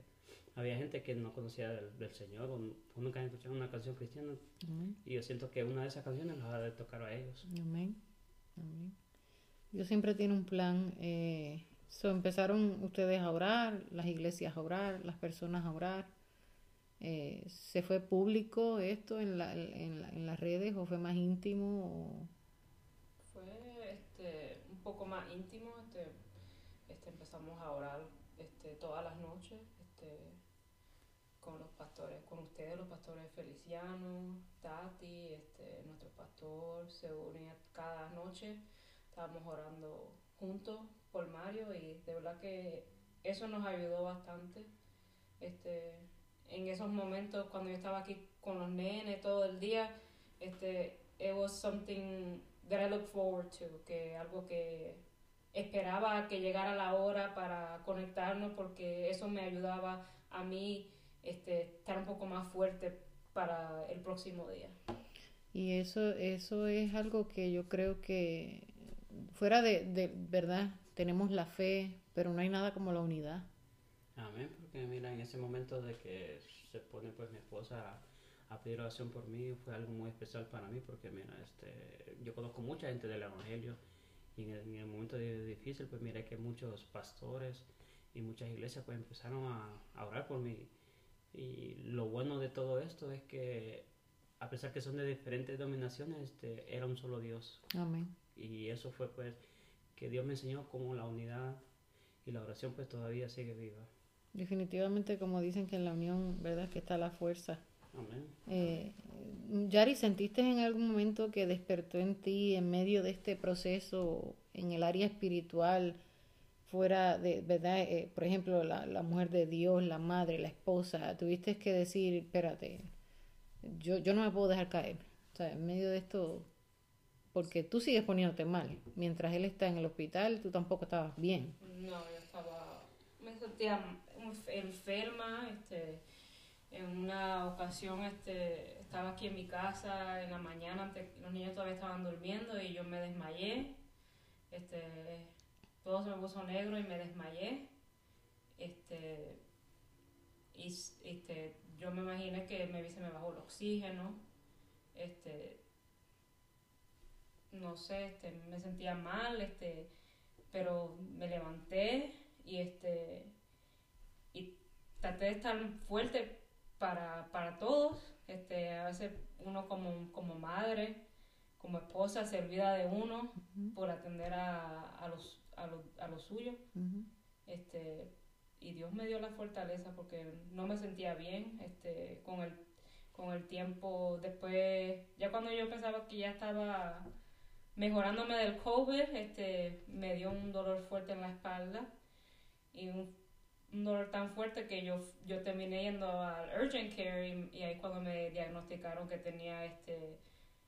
Speaker 3: había gente que no conocía del, Señor o, nunca había escuchado una canción cristiana y yo siento que una de esas canciones las va a tocar a ellos.
Speaker 1: Amén. Amén. Dios siempre tiene un plan. Eh, empezaron ustedes a orar, las iglesias a orar, las personas a orar. Eh, ¿Se fue público esto en, la, en, en, las redes o fue más íntimo?
Speaker 2: Fue este, un poco más íntimo. Este, este, empezamos a orar este, todas las noches este, con los pastores, con ustedes, los pastores Feliciano, Tati, este, nuestro pastor se unía cada noche. Estábamos orando juntos por Mario y de verdad que eso nos ayudó bastante. Este, en esos momentos cuando yo estaba aquí con los nenes todo el día, este, it was something that I look forward to, que algo que esperaba que llegara la hora para conectarnos porque eso me ayudaba a mí este, estar un poco más fuerte para el próximo día.
Speaker 1: Y eso, eso es algo que yo creo que fuera de, de verdad, tenemos la fe, pero no hay nada como la unidad.
Speaker 3: Amén, porque mira, en ese momento de que se pone pues mi esposa a, pedir oración por mí, fue algo muy especial para mí, porque mira, este, yo conozco mucha gente del Evangelio y en el, momento difícil, pues mira que muchos pastores y muchas iglesias pues empezaron a, orar por mí. Y lo bueno de todo esto es que a pesar que son de diferentes dominaciones, este, era un solo Dios.
Speaker 1: Amén.
Speaker 3: Y eso fue pues que Dios me enseñó cómo la unidad y la oración pues todavía sigue viva.
Speaker 1: Definitivamente, como dicen que en la unión, ¿verdad? Que está la fuerza.
Speaker 3: Amén.
Speaker 1: Eh, Yari, ¿sentiste en algún momento que despertó en ti, en medio de este proceso, en el área espiritual, fuera de, ¿verdad? Eh, por ejemplo, la, la, mujer de Dios, la madre, la esposa, tuviste que decir, espérate, yo, yo no me puedo dejar caer. O sea, en medio de esto, porque tú sigues poniéndote mal. Mientras él está en el hospital, tú tampoco estabas bien.
Speaker 2: No, yo estaba, me sentía enferma, este, en una ocasión este, estaba aquí en mi casa en la mañana, los niños todavía estaban durmiendo y yo me desmayé, este, todo se me puso negro y me desmayé, este, y este, yo me imaginé que me, se me bajó el oxígeno, este, no sé, este, me sentía mal, este, pero me levanté y este y traté de estar fuerte para, para todos, este, a veces uno como, como madre, como esposa, se olvida de uno por atender a, a los, a, los, a los suyos. este, y Dios me dio la fortaleza porque no me sentía bien este, con, el, con el tiempo. Después, ya cuando yo pensaba que ya estaba mejorándome del COVID, este, me dio un dolor fuerte en la espalda y un, dolor tan fuerte que yo, yo terminé yendo al urgent care y, ahí cuando me diagnosticaron que tenía este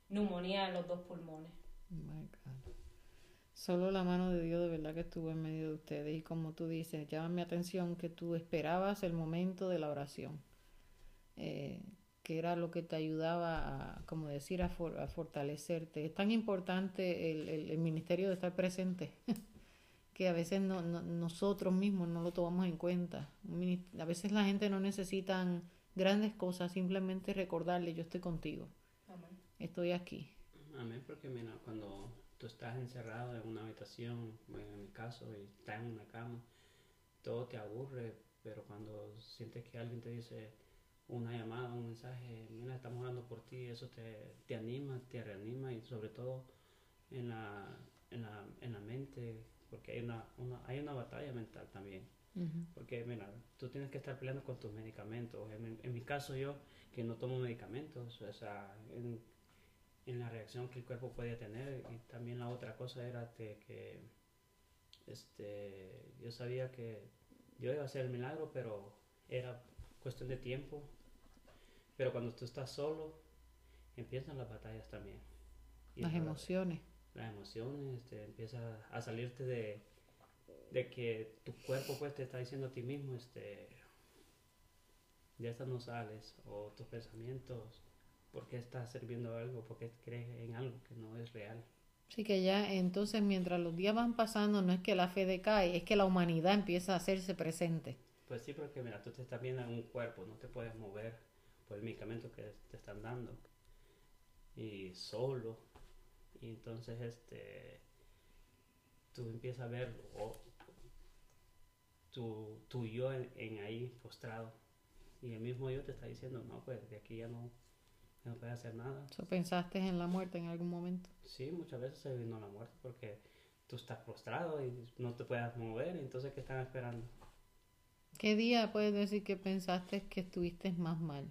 Speaker 2: neumonía en los dos pulmones.
Speaker 1: Solo la mano de Dios de verdad que estuvo en medio de ustedes y como tú dices, llama mi atención que tú esperabas el momento de la oración. Eh, que era lo que te ayudaba a, como decir, a, fortalecerte. Es tan importante el, el, ministerio de estar presente que a veces no, nosotros mismos no lo tomamos en cuenta. A veces la gente no necesita grandes cosas, simplemente recordarle, yo estoy contigo. Estoy aquí.
Speaker 3: Amén, porque mira, cuando tú estás encerrado en una habitación, en mi caso, y estás en una cama, todo te aburre, pero cuando sientes que alguien te dice, una llamada, un mensaje, mira, estamos orando por ti, eso te, te anima, te reanima y sobre todo en la, en la, en la mente, porque hay una, una, hay una batalla mental también. Porque, mira, tú tienes que estar peleando con tus medicamentos. En, en mi caso, yo, que no tomo medicamentos, o sea, en, en, la reacción que el cuerpo podía tener. Y también la otra cosa era de que este, yo sabía que yo iba a hacer el milagro, pero era cuestión de tiempo pero cuando tú estás solo, empiezan las batallas también.
Speaker 1: las emociones.
Speaker 3: Las emociones, este, empieza a salirte de, de que tu cuerpo pues te está diciendo a ti mismo, este, ya estás no sales, o tus pensamientos, ¿por qué estás sirviendo algo? ¿Por qué crees en algo que no es real?
Speaker 1: Sí, que ya entonces mientras los días van pasando no es que la fe decae, es que la humanidad empieza a hacerse presente.
Speaker 3: Pues sí, porque mira, tú te estás viendo en un cuerpo, no te puedes mover el medicamento que te están dando. Y solo. Y entonces este tú empiezas a ver tu, tu, yo en, ahí postrado. Y el mismo yo te está diciendo no pues de aquí ya no no puedes hacer nada
Speaker 1: pensaste en la muerte en algún momento.
Speaker 3: Sí muchas veces se vino la muerte porque tú estás postrado y no te puedes mover entonces qué están esperando
Speaker 1: ¿Qué día puedes decir que pensaste que estuviste más mal?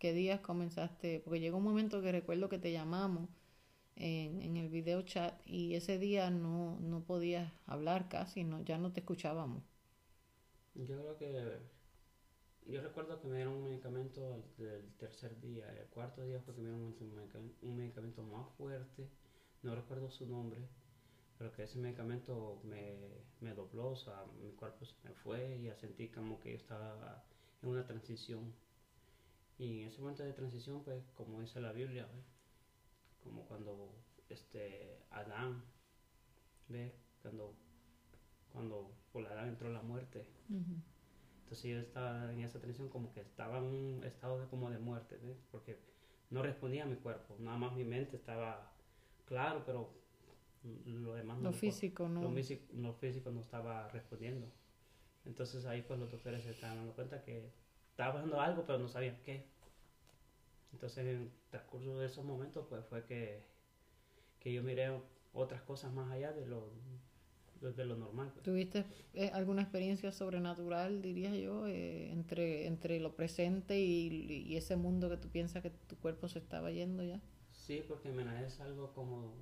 Speaker 1: Qué días comenzaste, porque llegó un momento que recuerdo que te llamamos en, el video chat y ese día no, no podías hablar casi, no, ya no te escuchábamos.
Speaker 3: Yo creo que, yo recuerdo que me dieron un medicamento del tercer día, el cuarto día fue que me dieron un medicamento, más fuerte, no recuerdo su nombre, pero que ese medicamento me, me dobló, o sea, mi cuerpo se me fue y ya sentí como que yo estaba en una transición y en ese momento de transición, pues, como dice la Biblia, como cuando este Adán, ve, cuando, cuando por Adán entró la muerte. Entonces yo estaba en esa transición como que estaba en un estado de, como de muerte, porque no respondía a mi cuerpo, nada más mi mente estaba claro, pero lo demás
Speaker 1: lo físico no
Speaker 3: lo, lo, físico no estaba respondiendo. Entonces ahí pues los doctores se estaban dando cuenta que estaba pasando algo, pero no sabía qué. Entonces, en el transcurso de esos momentos, pues fue que, que yo miré otras cosas más allá de lo, de, lo normal. Pues.
Speaker 1: ¿Tuviste eh, alguna experiencia sobrenatural, diría yo, eh, entre, entre lo presente y, y, ese mundo que tú piensas que tu cuerpo se estaba yendo ya?
Speaker 3: Sí, porque mira, es algo como,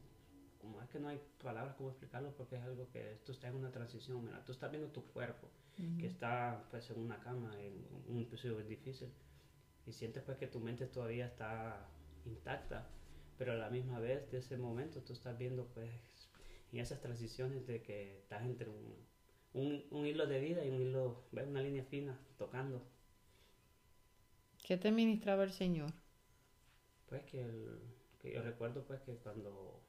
Speaker 3: como es que no hay palabras como explicarlo, porque es algo que tú estás en una transición, mira, tú estás viendo tu cuerpo que está pues en una cama, en un episodio difícil, y sientes pues que tu mente todavía está intacta, pero a la misma vez de ese momento tú estás viendo pues en esas transiciones de que estás entre un, un, un hilo de vida y un hilo, una línea fina tocando.
Speaker 1: ¿Qué te ministraba el Señor?
Speaker 3: Pues que, el, que yo recuerdo pues que cuando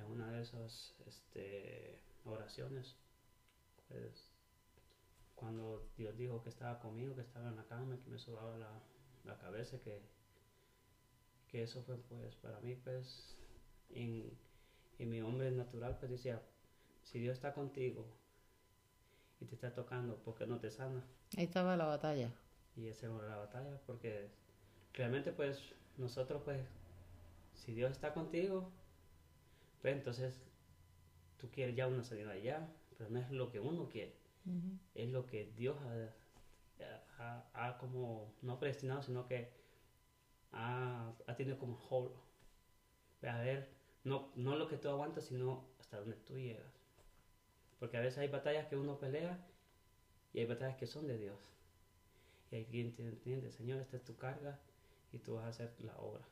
Speaker 3: en una de esas este, oraciones, pues cuando Dios dijo que estaba conmigo, que estaba en la cama, que me sobaba la, la cabeza, que, que eso fue pues para mí pues en, en mi hombre natural pues decía, si Dios está contigo y te está tocando, ¿por qué no te sana?
Speaker 1: Ahí estaba la batalla.
Speaker 3: Y esa era la batalla, porque realmente pues nosotros pues, si Dios está contigo, pues entonces tú quieres ya una salida allá, pero no es lo que uno quiere,
Speaker 1: Ujú.
Speaker 3: es lo que Dios ha, ha- ha como, no predestinado, sino que ha, ha tenido como hold. A ver, no, no lo que tú aguantas, sino hasta donde tú llegas. Porque a veces hay batallas que uno pelea y hay batallas que son de Dios. Y hay quien te entiende, Señor, esta es tu carga y tú vas a hacer la obra.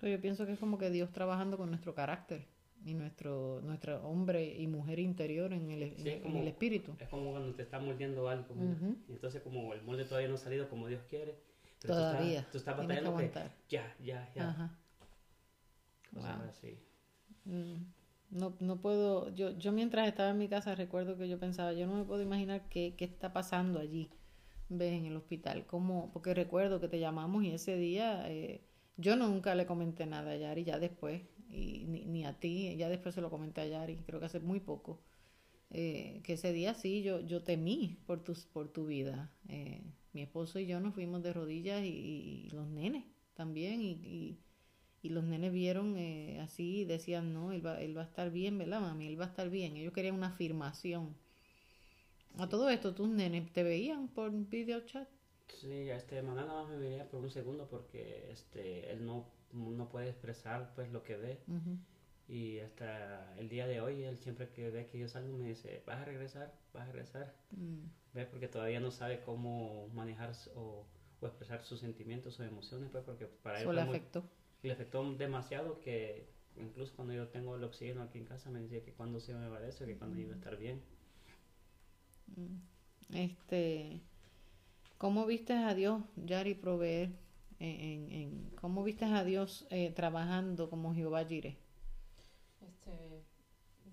Speaker 1: Pero Yo pienso que es como que Dios trabajando con nuestro carácter y nuestro, nuestro hombre y mujer interior en el, en el- en
Speaker 3: como-
Speaker 1: el espíritu.
Speaker 3: Es como cuando te está moldeando algo. como-. Y entonces como el molde todavía no ha salido como Dios quiere. Pero
Speaker 1: Todavía.
Speaker 3: Tú estás, tú estás
Speaker 1: que
Speaker 3: batallando que ya, ya, ya.
Speaker 1: Ajá.
Speaker 3: Cosas
Speaker 1: Wow.
Speaker 3: así.
Speaker 1: Mm, No, no puedo, yo, yo mientras estaba en mi casa recuerdo que yo pensaba, yo no me puedo imaginar qué, qué está pasando allí, ves, en el hospital, cómo, porque recuerdo que te llamamos y ese día eh, yo nunca le comenté nada a Yari, ya después, y, ni, ni a ti, ya después se lo comenté a Yari, creo que hace muy poco, eh, que ese día sí, yo, yo temí por, tus, por tu vida. Eh, mi esposo y yo nos fuimos de rodillas y, y los nenes también, y, y, y los nenes vieron eh, así y decían, no, él va, él va a estar bien, ¿verdad, mami? Él va a estar bien. Ellos querían una afirmación. A todo esto, tus nenes te veían por video chat.
Speaker 3: Sí, este mamá nada más me veía por un segundo porque este él no, no puede expresar pues lo que ve. Y hasta el día de hoy, él siempre que ve que yo salgo me dice, ¿vas a regresar? ¿Vas a regresar?
Speaker 1: Mm.
Speaker 3: ¿Ves? Porque todavía no sabe cómo manejar o, o expresar sus sentimientos o emociones, pues porque para él
Speaker 1: Eso le
Speaker 3: fue muy-
Speaker 1: afectó.
Speaker 3: le afectó demasiado que incluso cuando yo tengo el oxígeno aquí en casa me decía que cuando se me va eso, que cuando iba a estar bien.
Speaker 1: Este, ¿cómo viste a Dios, Yari, proveer? En, en, en- ¿Cómo viste a Dios eh, trabajando como Jehová Jireh?
Speaker 2: Este,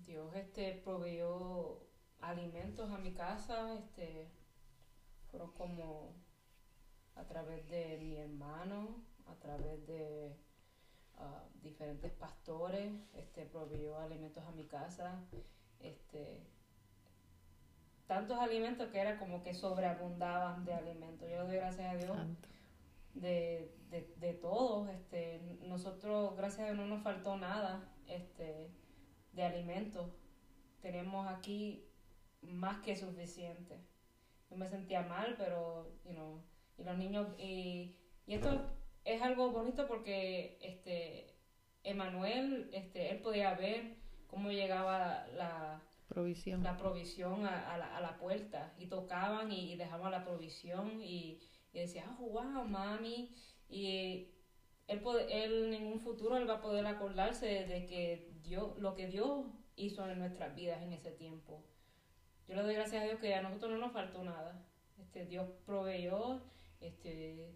Speaker 2: Dios este proveyó alimentos a mi casa, este, fueron como a través de mi hermano, a través de ah, diferentes pastores, este, proveyó alimentos a mi casa, este, tantos alimentos que era como que sobreabundaban de alimentos. Yo le doy gracias a Dios. De, de, de todos. Este, nosotros, gracias a Dios, no nos faltó nada este, de alimentos. Tenemos aquí más que suficiente. Yo me sentía mal, pero, you know, y los niños, y, y esto es algo bonito porque, este, Emanuel, este, él podía ver cómo llegaba la,
Speaker 1: Provisión.
Speaker 2: la provisión a, a la, a la puerta y tocaban y, y dejaban la provisión y, y decía, oh, wow, mami. Y él, él en un futuro él va a poder acordarse de que Dios, lo que Dios hizo en nuestras vidas en ese tiempo. Yo le doy gracias a Dios que a nosotros no nos faltó nada. Este, Dios proveyó, este,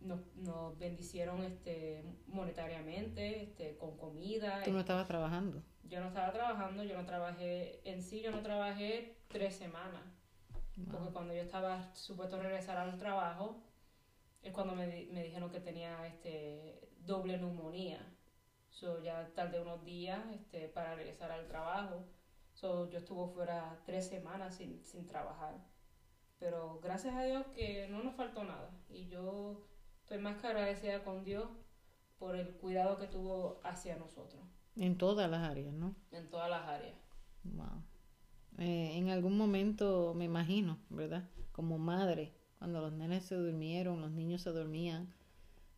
Speaker 2: nos, nos bendicieron este, monetariamente, este, con comida.
Speaker 1: Tú no estabas trabajando.
Speaker 2: Yo no estaba trabajando, yo no trabajé, en sí yo no trabajé tres semanas, porque cuando yo estaba supuesto regresar al trabajo, es cuando me, di- me dijeron que tenía este doble neumonía. So, ya tardé unos días este, para regresar al trabajo. So, yo estuve fuera tres semanas sin, sin trabajar. Pero gracias a Dios que no nos faltó nada. Y yo estoy más que agradecida con Dios por el cuidado que tuvo hacia nosotros
Speaker 1: En todas las áreas, ¿no?
Speaker 2: en todas las áreas.
Speaker 1: Wow. Eh, en algún momento, me imagino, ¿verdad? Como madre, cuando los nenes se durmieron, los niños se dormían,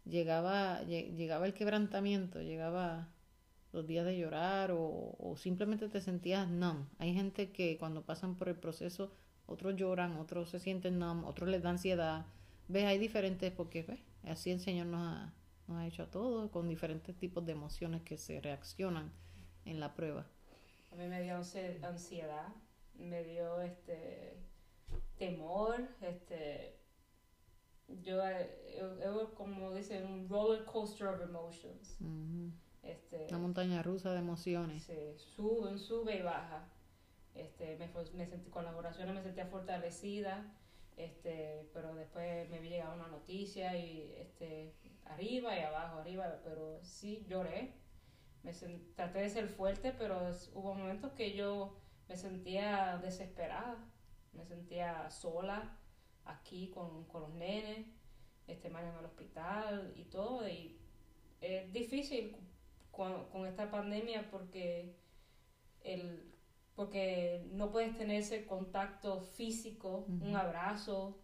Speaker 1: llegaba, lle- llegaba el quebrantamiento, llegaba los días de llorar o, simplemente te sentías numb. Hay gente que cuando pasan por el proceso, otros lloran, otros se sienten numb, otros les da ansiedad. ¿Ves? Hay diferentes, porque ¿ves? así el Señor nos ha, nos ha hecho a todos con diferentes tipos de emociones que se reaccionan en la prueba.
Speaker 2: A mí me dio ansi- ansiedad, me dio este temor, este yo eh, yo- yo, como dicen un roller coaster of emotions.
Speaker 1: Ujú.
Speaker 2: Este
Speaker 1: Una montaña rusa de emociones.
Speaker 2: se sube, sube y baja. Este, me, me sentí, con las oraciones me sentía fortalecida, este, pero después me llegado una noticia y este, arriba y abajo, arriba, pero sí lloré. Me traté de ser fuerte, pero hubo momentos que yo me sentía desesperada, me sentía sola aquí con, con los nenes, este, en el hospital y todo, y es difícil con, con esta pandemia porque el porque no puedes tener ese contacto físico, un abrazo.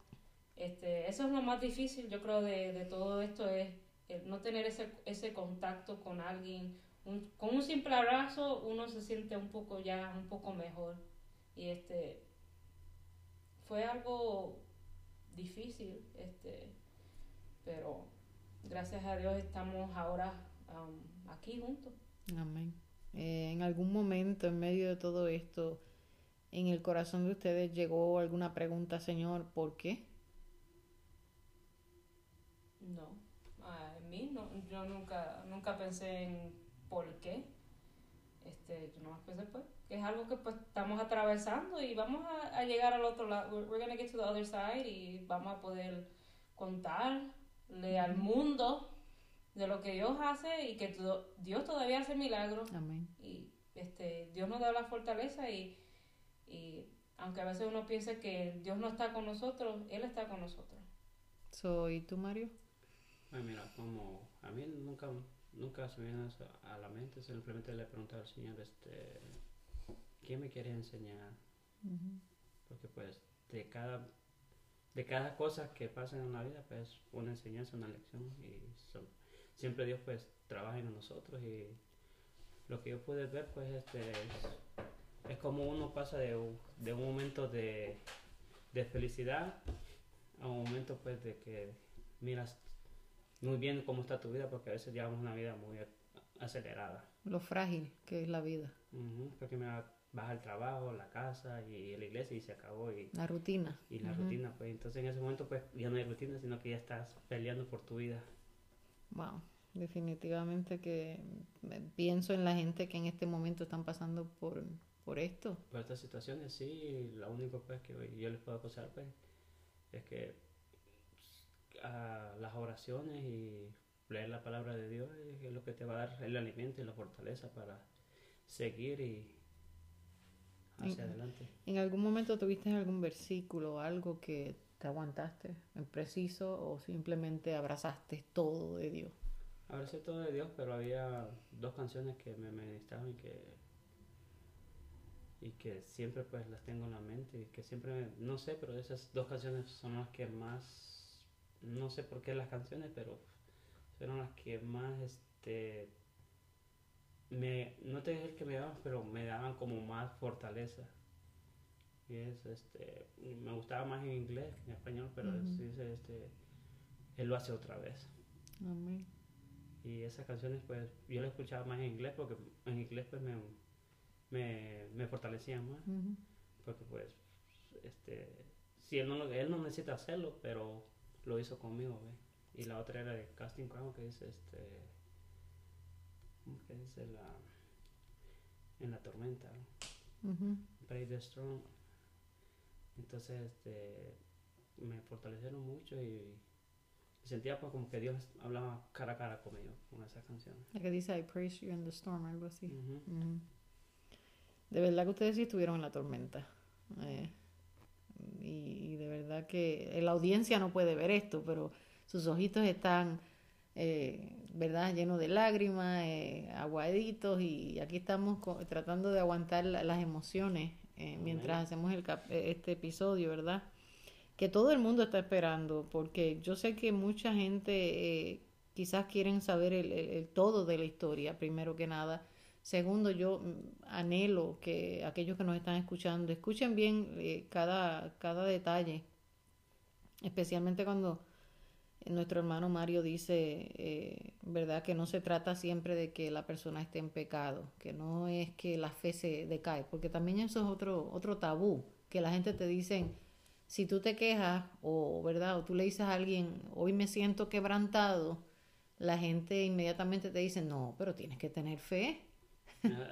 Speaker 2: Este, eso es lo más difícil, yo creo, de, de todo esto, es no tener ese, ese contacto con alguien. Con un simple abrazo uno se siente un poco ya, un poco mejor. Y este, fue algo difícil, este, pero gracias a Dios estamos ahora um, aquí juntos.
Speaker 1: Amén. Eh, en algún momento en medio de todo esto, en el corazón de ustedes llegó alguna pregunta, Señor, ¿por qué?
Speaker 2: No, en mí no, yo nunca, nunca pensé en por qué. Este, yo no pensé pues que es algo que pues estamos atravesando y vamos a, a llegar al otro lado. We're, we're gonna get to the other side y vamos a poder contarle al mundo de lo que Dios hace y que Dios todavía hace milagros.
Speaker 1: Amén.
Speaker 2: Y este, Dios nos da la fortaleza y, y aunque a veces uno piense que Dios no está con nosotros, Él está con nosotros.
Speaker 1: ¿Soy tú, Mario?
Speaker 3: Ay, mira, como a mí nunca, nunca se me viene a la mente, simplemente le pregunto al Señor, este, ¿qué me quiere enseñar? Porque pues de cada de cada cosa que pasa en la vida, pues una enseñanza, una lección y son, siempre Dios pues trabaja en nosotros y lo que yo pude ver pues este es, como uno pasa de, de un momento de, de, felicidad a un momento pues de que miras muy bien cómo está tu vida porque a veces llevamos una vida muy acelerada.
Speaker 1: Lo frágil que es la vida.
Speaker 3: porque me vas al trabajo, la casa y la iglesia y se acabó. Y,
Speaker 1: la rutina.
Speaker 3: Y la rutina, pues entonces en ese momento pues ya no hay rutina, sino que ya estás peleando por tu vida.
Speaker 1: Wow, definitivamente que pienso en la gente que en este momento están pasando por, por esto.
Speaker 3: Por estas situaciones, sí, lo único pues que yo les puedo aconsar pues es que las oraciones y leer la palabra de Dios es lo que te va a dar el alimento y la fortaleza para seguir y hacia adelante.
Speaker 1: ¿En algún momento tuviste algún versículo o algo que te aguantaste en preciso o simplemente abrazaste todo de Dios?
Speaker 3: Abracé todo de Dios, pero había dos canciones que me ministraban y que y que siempre pues las tengo en la mente y que siempre, no sé, pero esas dos canciones son las que más, no sé por qué las canciones, pero fueron las que más, este, me, no te dije que me daban, pero me daban como más fortaleza. Y es, este, me gustaba más en inglés que en español, pero dice, este, él lo hace otra vez. Y esas canciones, pues, yo las escuchaba más en inglés porque en inglés, pues, me, me, me fortalecían más. Porque, pues, este, si él no, él no necesita hacerlo, pero lo hizo conmigo, Y la otra era de Casting Crown, que es, este, ¿cómo que dice? La, en la tormenta, Pray the Strong. Entonces, este, me fortalecieron mucho y, sentía pues como que Dios hablaba cara a cara conmigo con esa canción.
Speaker 1: La que dice I praise you in the storm, algo así. De verdad que ustedes sí estuvieron en la tormenta. Eh, y, de verdad que la audiencia no puede ver esto, pero sus ojitos están, eh, ¿verdad?, llenos de lágrimas, eh, aguaditos, y aquí estamos tratando de aguantar las emociones eh, mientras hacemos el eh, este episodio, ¿verdad? Que todo el mundo está esperando, porque yo sé que mucha gente eh, quizás quieren saber el, todo de la historia, primero que nada. Segundo, yo mm, anhelo que aquellos que nos están escuchando escuchen bien cada, cada detalle, especialmente cuando nuestro hermano Mario dice, eh, ¿verdad? Que no se trata siempre de que la persona esté en pecado, que no es que la fe se decae, porque también eso es otro, otro tabú, que la gente te dice, si tú te quejas o, ¿verdad? O tú le dices a alguien, hoy me siento quebrantado, la gente inmediatamente te dice, no, pero tienes que tener fe.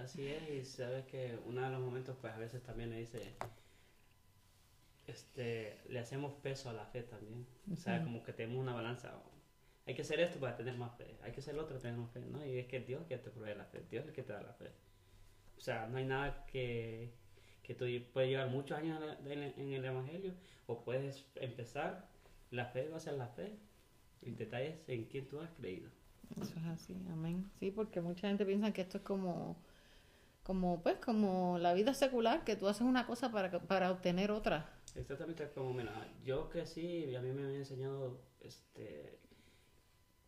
Speaker 3: Así es, y sabes que uno de los momentos, pues a veces también le dice, este, le hacemos peso a la fe también. O sea, como que tenemos una balanza. Hay que hacer esto para tener más fe, hay que hacer lo otro para tener más fe, ¿no? Y es que Dios que te provee la fe, Dios es el que te da la fe. O sea, no hay nada que, que tú puedes llevar muchos años en el Evangelio o puedes empezar, la fe va a ser la fe. El detalle es en quién tú has creído.
Speaker 1: Eso es así, amén. Sí, porque mucha gente piensa que esto es como, como pues, como la vida secular, que tú haces una cosa para, para obtener otra.
Speaker 3: Exactamente como, mira, yo crecí y a mí me han enseñado, este,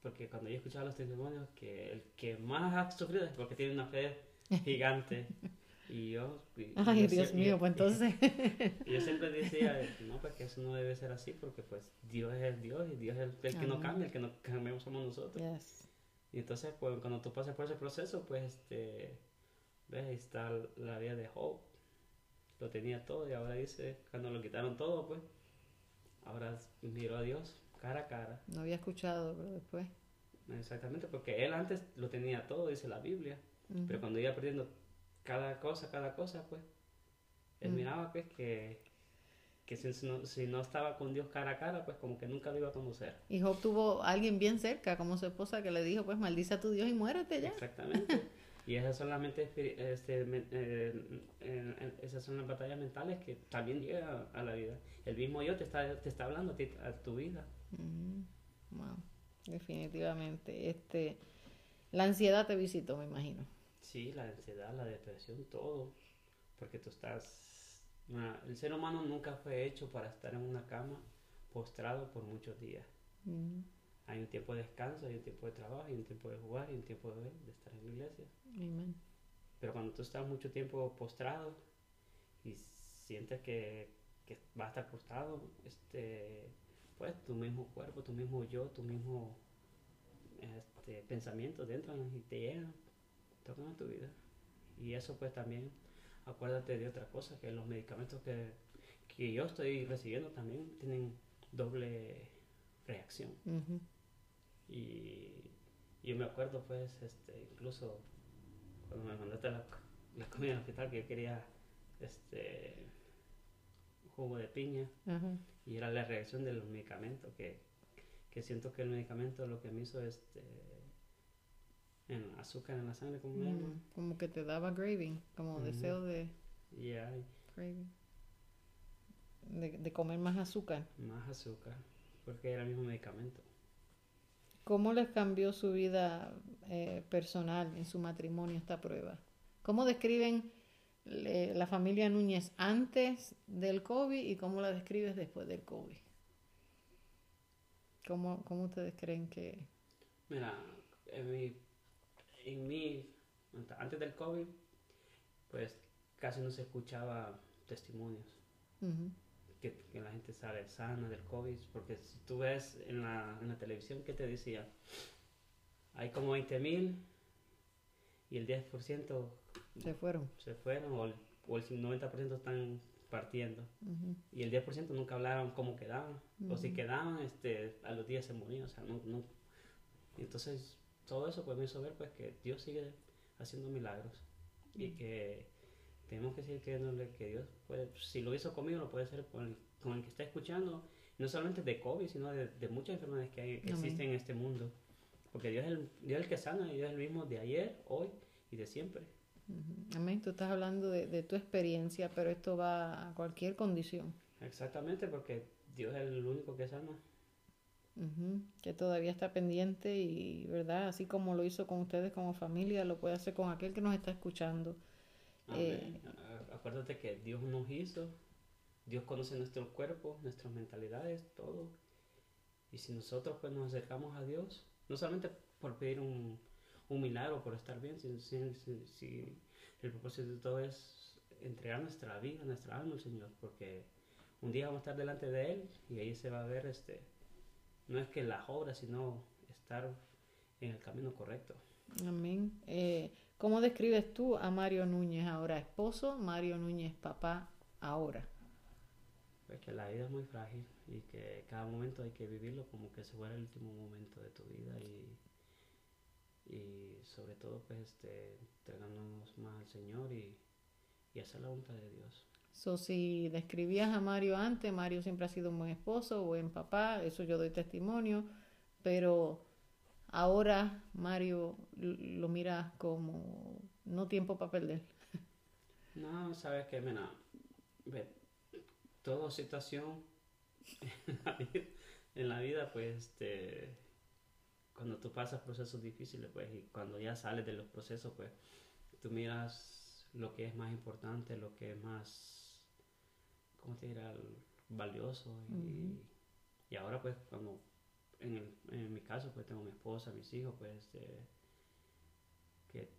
Speaker 3: porque cuando yo escuchaba los testimonios, que el que más ha sufrido es porque tiene una fe gigante. Y yo...
Speaker 1: Ay, Dios mío, pues entonces...
Speaker 3: Y yo siempre decía, no, pues que eso no debe ser así, porque pues Dios es el Dios y Dios es el, que no cambia, el que no cambiamos somos nosotros. Y entonces, pues cuando tú pasas por ese proceso, pues, este, ves, ahí está la vida de Job. Lo tenía todo y ahora dice, cuando lo quitaron todo, pues, ahora miró a Dios cara a cara.
Speaker 1: No había escuchado, pero después.
Speaker 3: Exactamente, porque él antes lo tenía todo, dice la Biblia, pero cuando iba perdiendo cada cosa, cada cosa, pues, él miraba, pues, que que si no, si no estaba con Dios cara a cara, pues como que nunca lo iba a conocer.
Speaker 1: Y Job tuvo a alguien bien cerca, como su esposa, que le dijo, pues maldice a tu Dios y muérete ya.
Speaker 3: Exactamente. y esas son las mentes, este, eh, esas son las batallas mentales que también llegan a, la vida. El mismo Dios te está, te está hablando a, ti, a tu vida.
Speaker 1: Wow. Definitivamente. Este, la ansiedad te visitó, me imagino.
Speaker 3: Sí, la ansiedad, la depresión, todo. Porque tú estás el ser humano nunca fue hecho para estar en una cama postrado por muchos días. Mm. Hay un tiempo de descanso, hay un tiempo de trabajo, hay un tiempo de jugar, hay un tiempo de, estar en la iglesia. Pero cuando tú estás mucho tiempo postrado y sientes que, que vas a estar postrado, este, pues tu mismo cuerpo, tu mismo yo, tu mismo este, pensamientos entran y te llegan, tocan tu vida. Y eso pues también acuérdate de otra cosa, que los medicamentos que, que yo estoy recibiendo también tienen doble reacción. Y yo me acuerdo pues, este, incluso cuando me mandaste la, la comida al hospital, que yo quería este jugo de piña y era la reacción de los medicamentos que, que siento que el medicamento lo que me hizo este en azúcar en la sangre, como,
Speaker 1: mm, como que te daba craving, como deseo de... Craving. De, comer más azúcar.
Speaker 3: Más azúcar, porque era el mismo medicamento.
Speaker 1: ¿Cómo les cambió su vida eh, personal en su matrimonio esta prueba? ¿Cómo describen la familia Núñez antes del COVID y cómo la describes después del COVID? ¿Cómo, cómo ustedes creen que...?
Speaker 3: Mira, en mi en mí, antes del COVID, pues casi no se escuchaba testimonios. que, la gente sale sana del COVID, porque si tú ves en la, en la televisión, ¿qué te decía? Hay como 20 mil y el 10%
Speaker 1: se fueron.
Speaker 3: Se fueron o el, o el 90% están partiendo. Y el 10% nunca hablaron cómo quedaban. O si quedaban, este, a los días se morían. O sea, no, no. Entonces todo eso pues me hizo ver pues que Dios sigue haciendo milagros. Y que tenemos que seguir creyéndole que Dios puede, si lo hizo conmigo, lo puede hacer con el, que está escuchando, no solamente de COVID, sino de, muchas enfermedades que, hay, existen en este mundo. Porque Dios es, el, Dios el que sana y Dios es el mismo de ayer, hoy y de siempre.
Speaker 1: Amén, tú estás hablando de, de tu experiencia, pero esto va a cualquier condición.
Speaker 3: Exactamente, porque Dios es el único que sana
Speaker 1: que todavía está pendiente y, ¿verdad? Así como lo hizo con ustedes como familia, lo puede hacer con aquel que nos está escuchando.
Speaker 3: Eh, acuérdate que Dios nos hizo, Dios conoce nuestro cuerpo, nuestras mentalidades, todo. Y si nosotros pues nos acercamos a Dios, no solamente por pedir un, un milagro, por estar bien, si, si, el propósito de todo es entregar nuestra vida, nuestra alma al Señor, porque un día vamos a estar delante de Él y ahí se va a ver este no es que las obras, sino estar en el camino correcto.
Speaker 1: Amén. Eh, ¿Cómo describes tú a Mario Núñez ahora esposo, Mario Núñez papá ahora?
Speaker 3: Pues que la vida es muy frágil y que cada momento hay que vivirlo como que se fuera el último momento de tu vida y, y sobre todo pues este, entregándonos más al Señor y, y hacer la voluntad de Dios.
Speaker 1: So, si describías a Mario antes, Mario siempre ha sido un buen esposo, buen papá, eso yo doy testimonio, pero ahora Mario lo mira como no tiempo para perder.
Speaker 3: No, sabes que, mira, toda situación en la vida, pues, este, cuando tú pasas procesos difíciles, pues, y cuando ya sales de los procesos, pues, tú miras lo que es más importante, lo que es más, ¿cómo te dirá? Valioso. Y, y ahora, pues, cuando, en, en, mi caso, pues, tengo mi esposa, mis hijos, pues, este, que,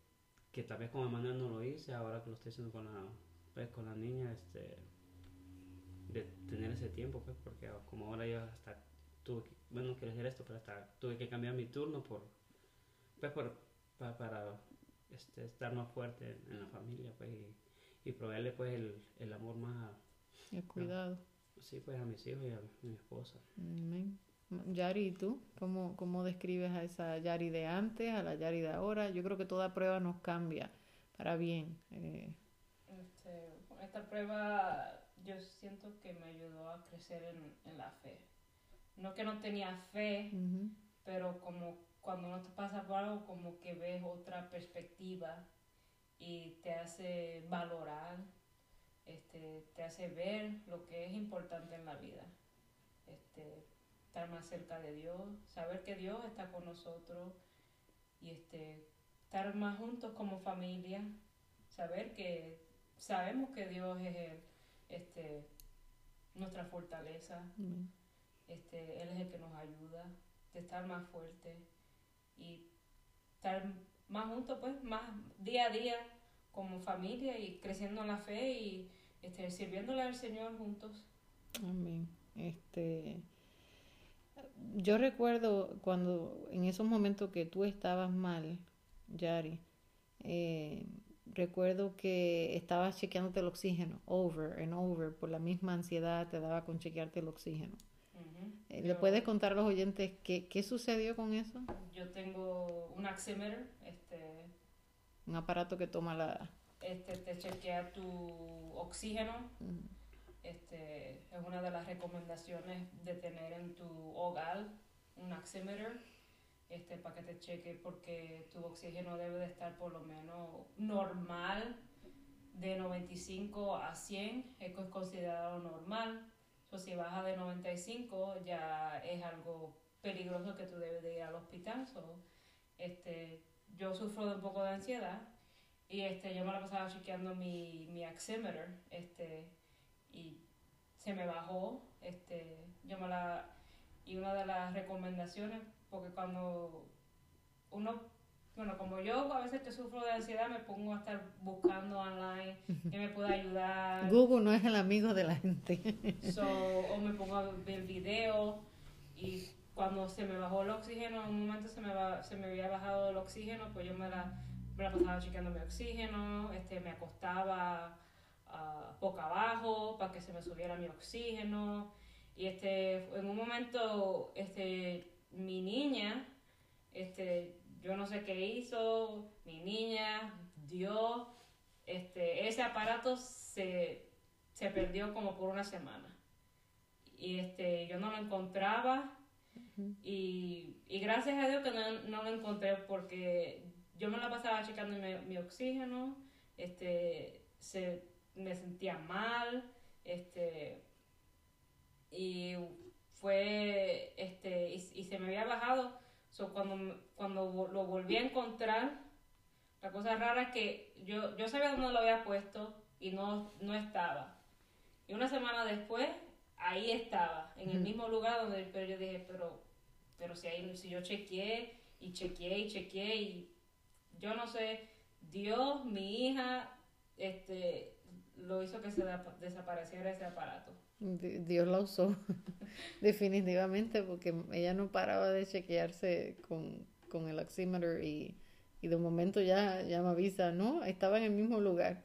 Speaker 3: que tal vez con Manuel no lo hice, ahora que lo estoy haciendo con la, pues, con la niña, este, de tener ese tiempo, pues, porque como ahora yo hasta tuve que, bueno, quiero decir esto, pero hasta tuve que cambiar mi turno por, pues, por, para, este, estar más fuerte en la familia, pues, y, y proveerle, pues, el, el amor más...
Speaker 1: El cuidado.
Speaker 3: sí, pues, a mis hijos y a mi esposa.
Speaker 1: Yari, ¿y tú? ¿Cómo, ¿Cómo describes a esa Yari de antes, a la Yari de ahora? Yo creo que toda prueba nos cambia para bien. Eh.
Speaker 2: Este, esta prueba yo siento que me ayudó a crecer en, la fe. No que no tenía fe, pero como cuando no te pasa por algo, como que ves otra perspectiva y te hace valorar, este, te hace ver lo que es importante en la vida. Este, estar más cerca de Dios, saber que Dios está con nosotros y este, estar más juntos como familia, saber que sabemos que Dios es el este, nuestra fortaleza. Este, él es el que nos ayuda de estar más fuerte y estar más juntos, pues, más día a día como familia y creciendo en la fe y este, sirviéndole al Señor juntos.
Speaker 1: Amén. Este, yo recuerdo cuando en esos momentos que tú estabas mal, Yari, eh, recuerdo que estabas chequeándote el oxígeno over and over por la misma ansiedad te daba con chequearte el oxígeno. Eh, ¿Le puedes contar a los oyentes qué, qué, sucedió con eso?
Speaker 2: Yo tengo un oximeter, este,
Speaker 1: un aparato que toma la...
Speaker 2: Este, te chequea tu oxígeno. Este, es una de las recomendaciones de tener en tu hogar un oximeter este, para que te cheque porque tu oxígeno debe de estar por lo menos normal de 95 a 100, es considerado normal. O si baja de 95 ya es algo peligroso que tú debes de ir al hospital. este, yo sufro de un poco de ansiedad y este, yo me la pasaba chequeando mi, mi oximeter este, y se me bajó. Este, yo me la, y una de las recomendaciones porque cuando uno, bueno, como yo a veces que sufro de ansiedad, me pongo a estar buscando online que me pueda ayudar.
Speaker 1: Google no es el amigo de la gente.
Speaker 2: o me pongo a ver videos y cuando se me bajó el oxígeno, en un momento se me, se me había bajado el oxígeno, pues yo me la, me la pasaba chequeando mi oxígeno, este, me acostaba uh, abajo para que se me subiera mi oxígeno. Y este, en un momento, este, mi niña, este, yo no sé qué hizo, mi niña dio, este, ese aparato se, se perdió como por una semana. Y este, yo no lo encontraba y, y, gracias a Dios que no, no, lo encontré porque yo me la pasaba checando mi, mi oxígeno, este, se, me sentía mal, este, y fue, este, y, se me había bajado. So, cuando, cuando lo volví a encontrar, la cosa rara es que yo, yo sabía dónde lo había puesto y no, no estaba. Y una semana después, ahí estaba, en el mismo lugar donde pero yo dije, pero, pero si, ahí, si yo chequeé y chequeé y chequeé y yo no sé, Dios, mi hija, este, lo hizo que se desapareciera ese aparato.
Speaker 1: Dios la usó definitivamente porque ella no paraba de chequearse con, con el oxímetro y, y, de un momento ya, ya me avisa, no, estaba en el mismo lugar.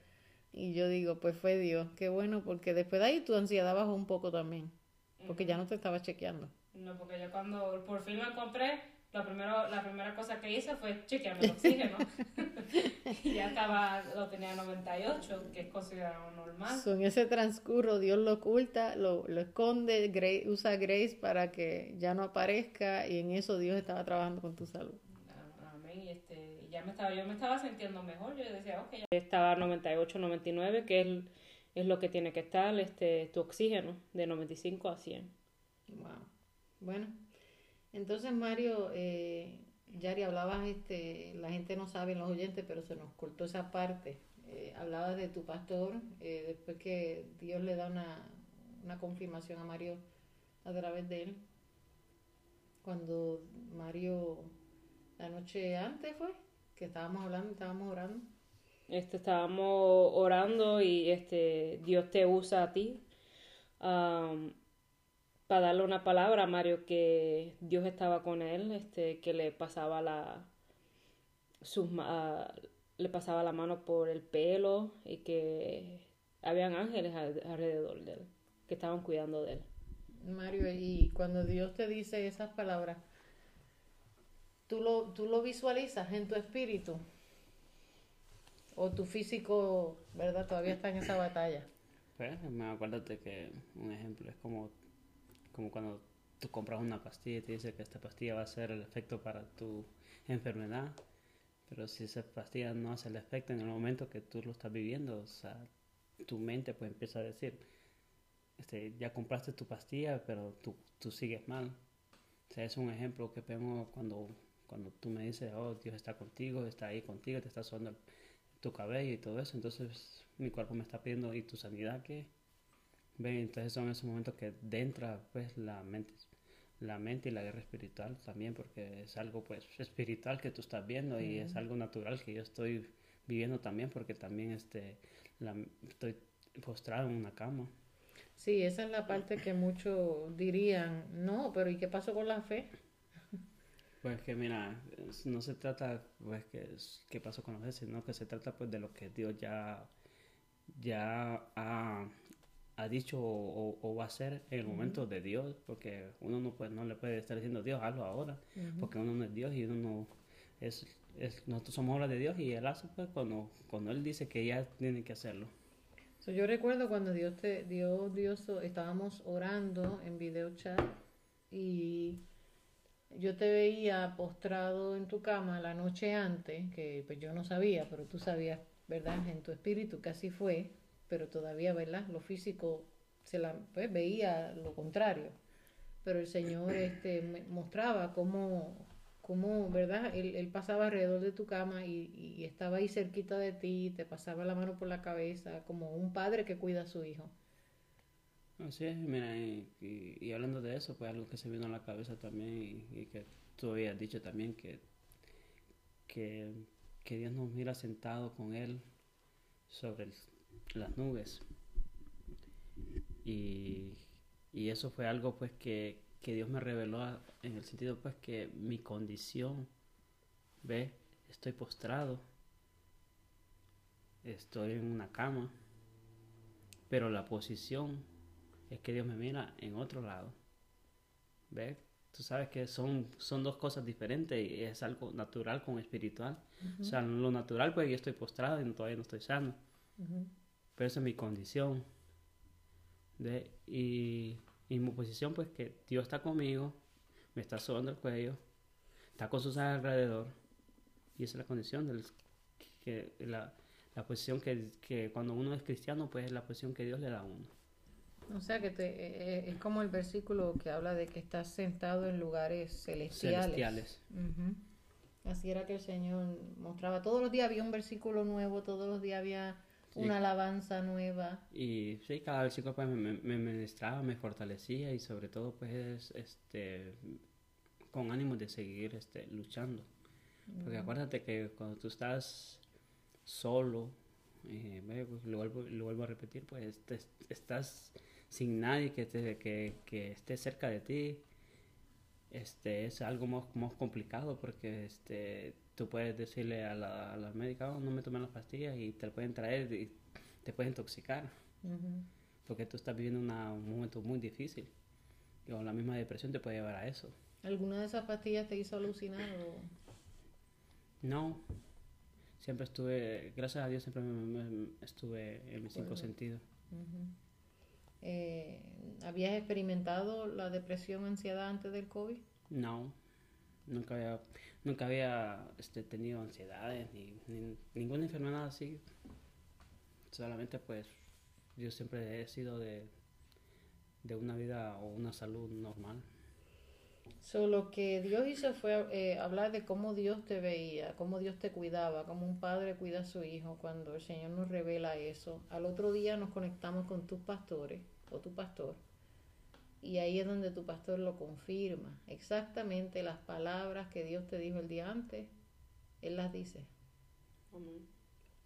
Speaker 1: Y yo digo, pues fue Dios, qué bueno, porque después de ahí tu ansiedad bajó un poco también, porque ya no te estaba chequeando.
Speaker 2: No, porque ya cuando por fin lo encontré, la, primero, la primera cosa que hice fue chequearme el oxígeno. ya estaba, lo tenía 98, que es considerado normal.
Speaker 1: en ese transcurso Dios lo oculta, lo, lo esconde, usa Grace para que ya no aparezca y en eso Dios estaba trabajando con tu salud.
Speaker 2: Amén. Este, ya me estaba, yo me estaba sintiendo mejor. Yo decía, ok, estaba 98, 99, que es, es lo que tiene que estar este, tu oxígeno, de 95 a 100.
Speaker 1: Wow. Bueno, entonces, Mario, eh, Yari, hablabas, este, la gente no sabe, los oyentes, pero se nos cortó esa parte. Eh, hablabas de tu pastor, eh, después que Dios le da una, una confirmación a Mario a través de él. Cuando Mario, la noche antes fue, que estábamos hablando, estábamos orando.
Speaker 2: Este, estábamos orando y este, Dios te usa a ti para darle una palabra a Mario que Dios estaba con él, este, que le pasaba la sus le pasaba la mano por el pelo y que habían ángeles alrededor de él que estaban cuidando de él.
Speaker 1: Mario, y cuando Dios te dice esas palabras, ¿tú lo, tú lo visualizas en tu espíritu? ¿O tu físico, verdad, todavía está en esa batalla?
Speaker 3: Pues, me acuérdate que un ejemplo es como como cuando tú compras una pastilla y te dice que esta pastilla va a hacer el efecto para tu enfermedad, pero si esa pastilla no hace el efecto en el momento que tú lo estás viviendo, o sea, tu mente pues empieza a decir, este, ya compraste tu pastilla, pero tú, tú sigues mal. O sea, es un ejemplo que vemos cuando, cuando tú me dices, oh, Dios está contigo, está ahí contigo, te está sonando tu cabello y todo eso, entonces mi cuerpo me está pidiendo, ¿y tu sanidad qué? Entonces son esos momentos que entra pues la mente, la mente y la guerra espiritual también, porque es algo pues espiritual que tú estás viendo y es algo natural que yo estoy viviendo también, porque también este, la, estoy postrado en una cama.
Speaker 1: Sí, esa es la parte que muchos dirían, no, pero ¿y qué pasó con la fe?
Speaker 3: Pues que mira, no se trata pues que qué pasó con la fe, sino que se trata pues de lo que Dios ya ya ha ha dicho o, va a ser en el momento de Dios, porque uno no, puede, no le puede estar diciendo Dios, hazlo ahora, porque uno no es Dios y uno no es, es, nosotros somos obras de Dios y Él hace pues cuando, cuando Él dice que ya tiene que hacerlo.
Speaker 1: yo recuerdo cuando Dios te Dios, Dios, estábamos orando en video chat y yo te veía postrado en tu cama la noche antes, que pues yo no sabía, pero tú sabías, ¿verdad? En tu espíritu así fue pero todavía, ¿verdad? Lo físico se la pues, veía lo contrario. Pero el Señor este, mostraba cómo, cómo ¿verdad? Él, pasaba alrededor de tu cama y, estaba ahí cerquita de ti, te pasaba la mano por la cabeza, como un padre que cuida a su hijo.
Speaker 3: Así es, mira, y, hablando de eso, pues algo que se vino a la cabeza también y, que tú habías dicho también que, que, que Dios nos mira sentado con Él sobre el, las nubes. Y, y eso fue algo pues que, que Dios me reveló en el sentido pues que mi condición, ve, estoy postrado, estoy en una cama, pero la posición es que Dios me mira en otro lado. ¿Ve? Tú sabes que son, son dos cosas diferentes y es algo natural con espiritual. O sea, lo natural pues yo estoy postrado y todavía no estoy sano pero esa es mi condición. De, y, mi posición, pues que Dios está conmigo, me está sobando el cuello, está con sus alrededor, y esa es la condición, del, que, la, la posición que, que, cuando uno es cristiano, pues es la posición que Dios le da a uno.
Speaker 1: O sea que te, eh, eh, es como el versículo que habla de que estás sentado en lugares celestiales. celestiales. Así era que el Señor mostraba. Todos los días había un versículo nuevo, todos los días había una alabanza nueva.
Speaker 3: Y sí, cada versículo pues me, me, ministraba, me fortalecía y sobre todo pues este con ánimo de seguir este luchando. Porque acuérdate que cuando tú estás solo, eh, pues, lo, vuelvo, lo, vuelvo, a repetir, pues estás sin nadie que, te, que, que, esté cerca de ti. Este es algo más, más complicado porque este tú puedes decirle a la, a la médica, oh, no me tomen las pastillas y te pueden traer y te pueden intoxicar. Porque tú estás viviendo un momento muy difícil. O la misma depresión te puede llevar a eso.
Speaker 1: ¿Alguna de esas pastillas te hizo alucinar o...?
Speaker 3: No, siempre estuve, gracias a Dios, siempre me, me- estuve en mis cinco sentidos.
Speaker 1: Eh, ¿Habías experimentado la depresión, ansiedad antes del COVID?
Speaker 3: No, nunca había, nunca había este, tenido ansiedades ni, ni ninguna enfermedad así. Solamente pues yo siempre he sido de, de una vida o una salud normal.
Speaker 1: So, lo que Dios hizo fue eh, hablar de cómo Dios te veía, cómo Dios te cuidaba, cómo un padre cuida a su hijo cuando el Señor nos revela eso. Al otro día nos conectamos con tus pastores o tu pastor y ahí es donde tu pastor lo confirma. Exactamente las palabras que Dios te dijo el día antes, Él las dice.
Speaker 2: Amén.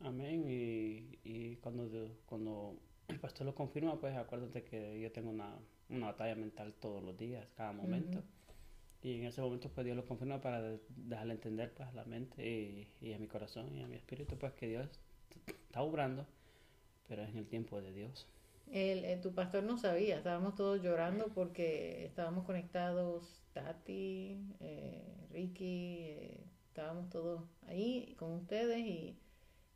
Speaker 3: Amén. Y, y cuando, cuando el pastor lo confirma, pues acuérdate que yo tengo una, una batalla mental todos los días, cada momento. Y en ese momento pues Dios lo confirma para de- dejarle entender pues a la mente y, y a mi corazón y a mi espíritu pues que Dios está obrando, pero es en el tiempo de Dios.
Speaker 1: El, eh, tu pastor no sabía, estábamos todos llorando porque estábamos conectados, Tati, eh, Ricky, eh, estábamos todos ahí con ustedes y,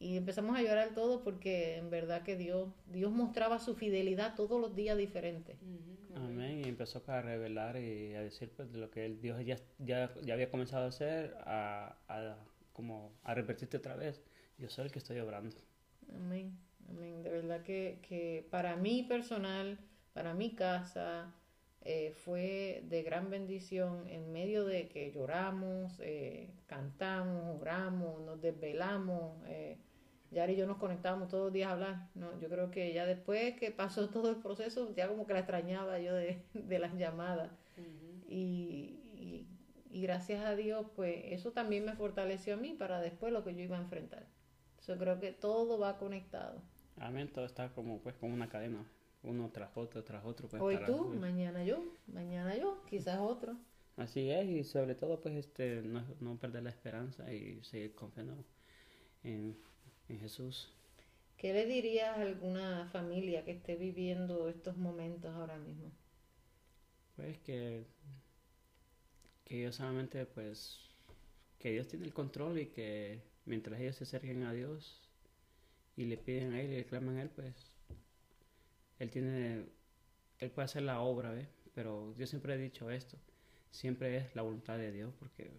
Speaker 1: y empezamos a llorar todos porque en verdad que Dios, Dios mostraba su fidelidad todos los días diferente.
Speaker 2: Ujú,
Speaker 3: Amén. Y empezó a revelar y a decir pues de lo que Dios ya, ya, ya había comenzado a hacer, a, a como a repetirte otra vez. Yo soy el que estoy obrando.
Speaker 1: Amén, amén. De verdad que, que para mí personal, para mi casa, eh, fue de gran bendición en medio de que lloramos, eh, cantamos, oramos, nos desvelamos. Eh, Yari y yo nos conectábamos todos los días a hablar. ¿no? Yo creo que ya después que pasó todo el proceso, ya como que la extrañaba yo de, de las llamadas. Y, y, y gracias a Dios, pues eso también me fortaleció a mí para después lo que yo iba a enfrentar. Yo creo que todo va conectado.
Speaker 3: Amén. Todo está como pues como una cadena, uno tras otro, tras otro. Pues,
Speaker 1: Hoy
Speaker 3: para-
Speaker 1: tú, mañana yo, mañana yo, quizás otro.
Speaker 3: Así es, y sobre todo, pues, este, no, no perder la esperanza y seguir confiando en, en Jesús.
Speaker 1: ¿Qué le dirías a alguna familia que esté viviendo estos momentos ahora mismo?
Speaker 3: Pues que, que ellos solamente, pues, que Dios tiene el control y que mientras ellos se acerquen a Dios y le piden a Él y le claman a Él, pues, Él tiene, Él puede hacer la obra, ¿ves? Pero yo siempre he dicho esto, siempre es la voluntad de Dios, porque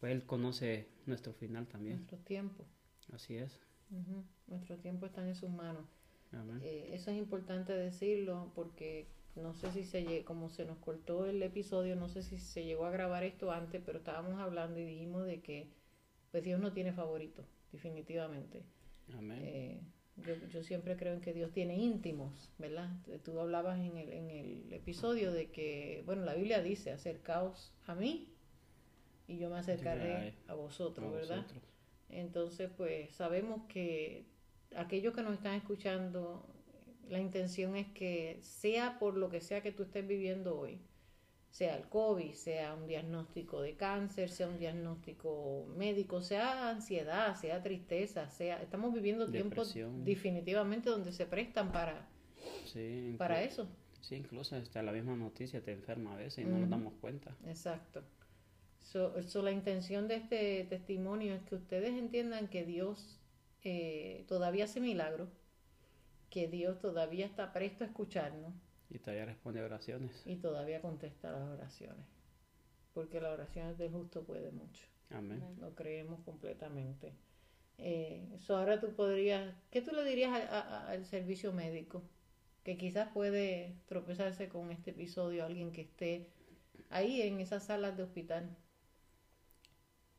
Speaker 3: pues Él conoce nuestro final también,
Speaker 1: Nuestro tiempo.
Speaker 3: así es.
Speaker 1: Nuestro tiempo está en sus manos. Eh, eso es importante decirlo porque no sé si se como se nos cortó el episodio, no sé si se llegó a grabar esto antes, pero estábamos hablando y dijimos de que pues Dios no tiene favorito, definitivamente.
Speaker 3: Amén.
Speaker 1: Eh, yo, yo siempre creo en que Dios tiene íntimos, ¿verdad? Tú hablabas en el, en el episodio de que, bueno, la Biblia dice, acercaos a mí y yo me acercaré a vosotros,
Speaker 3: a
Speaker 1: ¿verdad?
Speaker 3: vosotros.
Speaker 1: Entonces, pues sabemos que aquellos que nos están escuchando, la intención es que sea por lo que sea que tú estés viviendo hoy, sea el COVID, sea un diagnóstico de cáncer, sea un diagnóstico médico, sea ansiedad, sea tristeza, sea estamos viviendo tiempos definitivamente donde se prestan para
Speaker 3: Sí,
Speaker 1: para eso.
Speaker 3: Sí, incluso hasta la misma noticia te enferma a veces y no nos damos cuenta.
Speaker 1: Exacto. So, so, la intención de este testimonio es que ustedes entiendan que Dios eh, todavía hace milagros, que Dios todavía está presto a escucharnos
Speaker 3: Y todavía responde a oraciones.
Speaker 1: y todavía contesta las oraciones. Porque las oraciones del justo puede mucho.
Speaker 3: Amén.
Speaker 1: Lo creemos completamente. Eh, so ahora tú podrías, ¿qué tú le dirías a- a- al servicio médico? Que quizás puede tropezarse con este episodio alguien que esté ahí en esas salas de hospital.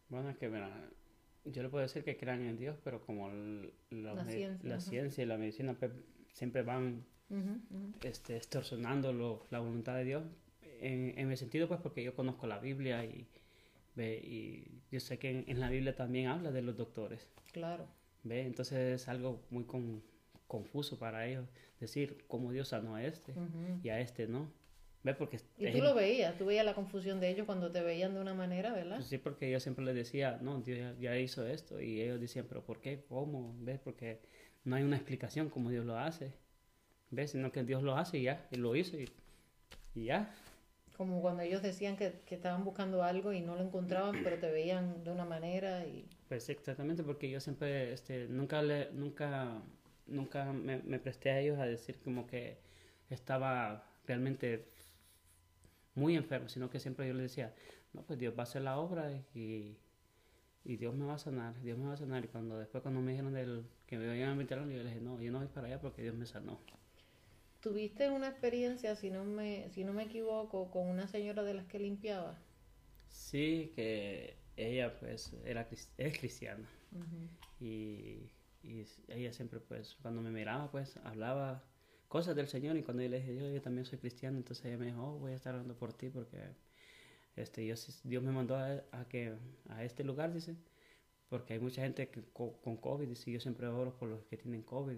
Speaker 3: Bueno, es que mira, yo le puedo decir que crean en Dios, pero como el- la,
Speaker 1: La ciencia,
Speaker 3: la ciencia y la medicina siempre van Este, extorsionando lo- la voluntad de Dios, en, en mi sentido pues porque yo conozco la Biblia y, ve, y yo sé que en, en la Biblia también habla de los doctores.
Speaker 1: Claro.
Speaker 3: ¿Ve? Entonces es algo muy con- confuso para ellos decir cómo Dios sanó a este y a este no. ¿Ve? Porque
Speaker 1: Y tú
Speaker 3: el-
Speaker 1: lo veías, tú veías la confusión de ellos cuando te veían de una manera, ¿verdad?
Speaker 3: Pues sí, porque yo siempre les decía, no, Dios ya, ya hizo esto. Y ellos decían, pero ¿por qué? ¿Cómo? ¿Ves? Porque no hay una explicación cómo Dios lo hace. ¿Ves? Sino que Dios lo hace y ya, y lo hizo y, y ya.
Speaker 1: Como cuando ellos decían que, que estaban buscando algo y no lo encontraban, pero te veían de una manera y...
Speaker 3: Pues exactamente, porque yo siempre, este, nunca le, nunca, nunca me, me presté a ellos a decir como que estaba realmente muy enfermo, sino que siempre yo les decía, no, pues Dios va a hacer la obra y, y Dios me va a sanar, Dios me va a sanar. Y cuando después cuando me dijeron del, que me iban a invitar, yo les dije, no, yo no voy para allá porque Dios me sanó.
Speaker 1: ¿Tuviste una experiencia, si no me, si no me equivoco, con una señora de las que limpiaba?
Speaker 3: Sí, que ella pues era es cristiana. Y, y ella siempre pues cuando me miraba pues hablaba cosas del Señor y cuando yo le dije yo, yo también soy cristiano entonces ella me dijo oh, voy a estar orando por ti porque este Dios, Dios me mandó a, que a este lugar dice porque hay mucha gente que, con, COVID y yo siempre oro por los que tienen COVID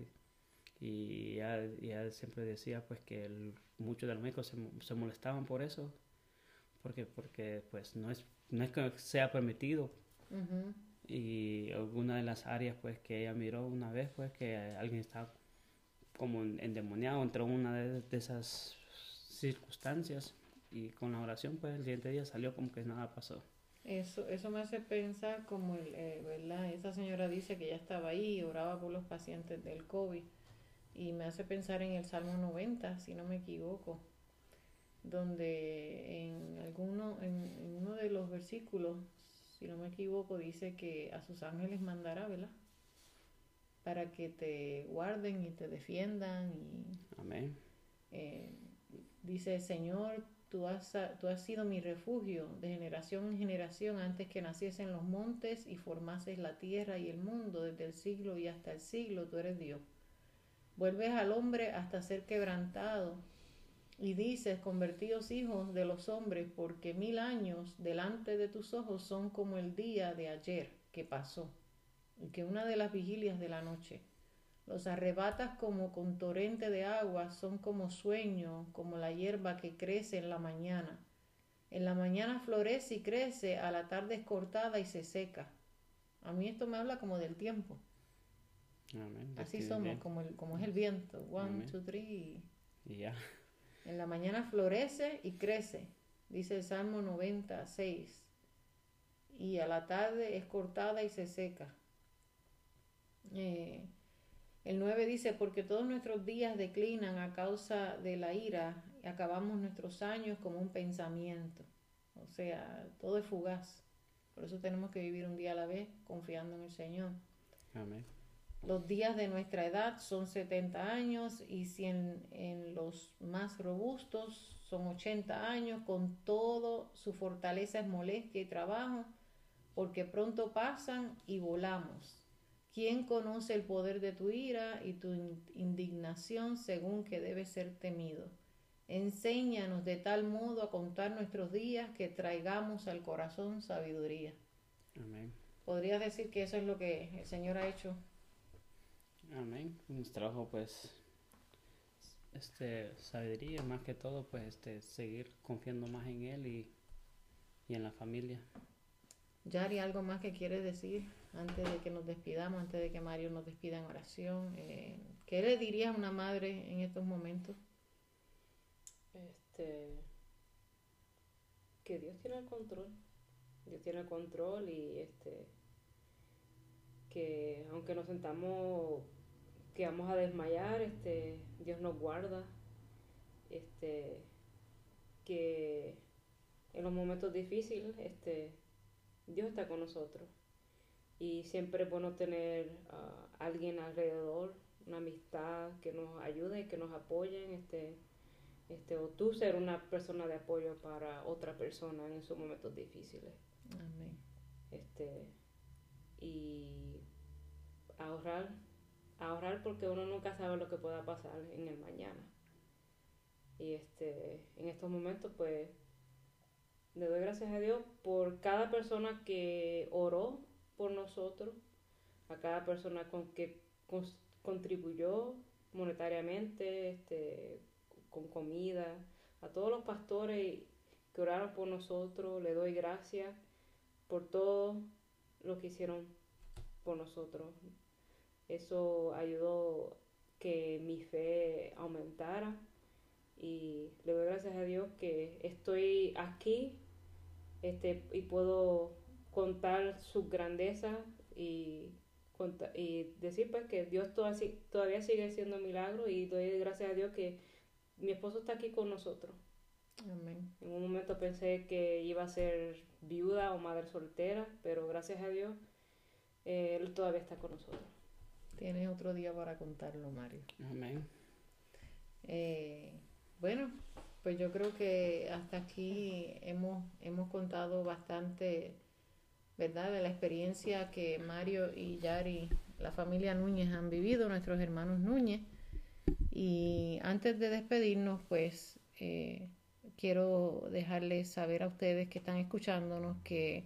Speaker 3: y ella, siempre decía pues que muchos de los médicos se, molestaban por eso porque porque pues no es no es que sea permitido y alguna de las áreas pues que ella miró una vez pues que alguien estaba como endemoniado entre una de, esas circunstancias y con la oración pues el siguiente día salió como que nada pasó.
Speaker 1: Eso, eso me hace pensar como, el, eh, ¿verdad? Esa señora dice que ya estaba ahí y oraba por los pacientes del COVID y me hace pensar en el Salmo 90, si no me equivoco, donde en, alguno, en, en uno de los versículos, si no me equivoco, dice que a sus ángeles mandará, ¿verdad? para que te guarden y te defiendan. Y,
Speaker 3: Amén.
Speaker 1: Eh, dice, Señor, tú has, tú has sido mi refugio de generación en generación antes que naciesen los montes y formases la tierra y el mundo desde el siglo y hasta el siglo, tú eres Dios. Vuelves al hombre hasta ser quebrantado y dices, convertidos hijos de los hombres, porque mil años delante de tus ojos son como el día de ayer que pasó y que una de las vigilias de la noche los arrebatas como con torrente de agua, son como sueño, como la hierba que crece en la mañana. En la mañana florece y crece, a la tarde es cortada y se seca. A mí esto me habla como del tiempo. Así somos, como, el, como es el viento. One, two, three.
Speaker 3: Y ya.
Speaker 1: En la mañana florece y crece, dice el Salmo 96. Y a la tarde es cortada y se seca. Eh, el 9 dice, porque todos nuestros días declinan a causa de la ira, y acabamos nuestros años como un pensamiento. O sea, todo es fugaz. Por eso tenemos que vivir un día a la vez confiando en el Señor.
Speaker 3: Amén.
Speaker 1: Los días de nuestra edad son 70 años y si en, en los más robustos son 80 años, con todo su fortaleza es molestia y trabajo, porque pronto pasan y volamos. ¿Quién conoce el poder de tu ira y tu indignación según que debe ser temido? Enséñanos de tal modo a contar nuestros días que traigamos al corazón sabiduría.
Speaker 3: Amén.
Speaker 1: ¿Podrías decir que eso es lo que el Señor ha hecho?
Speaker 3: Amén. Nuestro trabajo pues este sabiduría más que todo pues este seguir confiando más en él y, y en la familia.
Speaker 1: Yari, ¿algo más que quieres decir antes de que nos despidamos, antes de que Mario nos despida en oración? Eh, ¿Qué le dirías a una madre en estos momentos?
Speaker 2: Este, que Dios tiene el control. Dios tiene el control y este que aunque nos sentamos que vamos a desmayar, este Dios nos guarda. Este que en los momentos difíciles, este Dios está con nosotros. Y siempre es bueno tener a alguien alrededor, una amistad que nos ayude que nos apoye este, este, o tú ser una persona de apoyo para otra persona en esos momentos difíciles.
Speaker 1: Amén.
Speaker 2: Este, y ahorrar, ahorrar porque uno nunca sabe lo que pueda pasar en el mañana. Y este, en estos momentos, pues, le doy gracias a Dios por cada persona que oró por nosotros, a cada persona con que contribuyó monetariamente, este, con comida, a todos los pastores que oraron por nosotros, le doy gracias por todo lo que hicieron por nosotros. Eso ayudó que mi fe aumentara y le doy gracias a Dios que estoy aquí este, y puedo contar su grandeza y, y decir pues que Dios todavía sigue siendo milagro y doy gracias a Dios que mi esposo está aquí con nosotros. En un momento pensé que iba a ser viuda o madre soltera, pero gracias a Dios eh, él todavía está con nosotros.
Speaker 1: Tienes otro día para contarlo, Mario.
Speaker 3: Amén.
Speaker 1: Eh, bueno, pues yo creo que hasta aquí hemos, hemos contado bastante, ¿verdad?, de la experiencia que Mario y Yari, la familia Núñez, han vivido, nuestros hermanos Núñez. Y antes de despedirnos, pues eh, quiero dejarles saber a ustedes que están escuchándonos que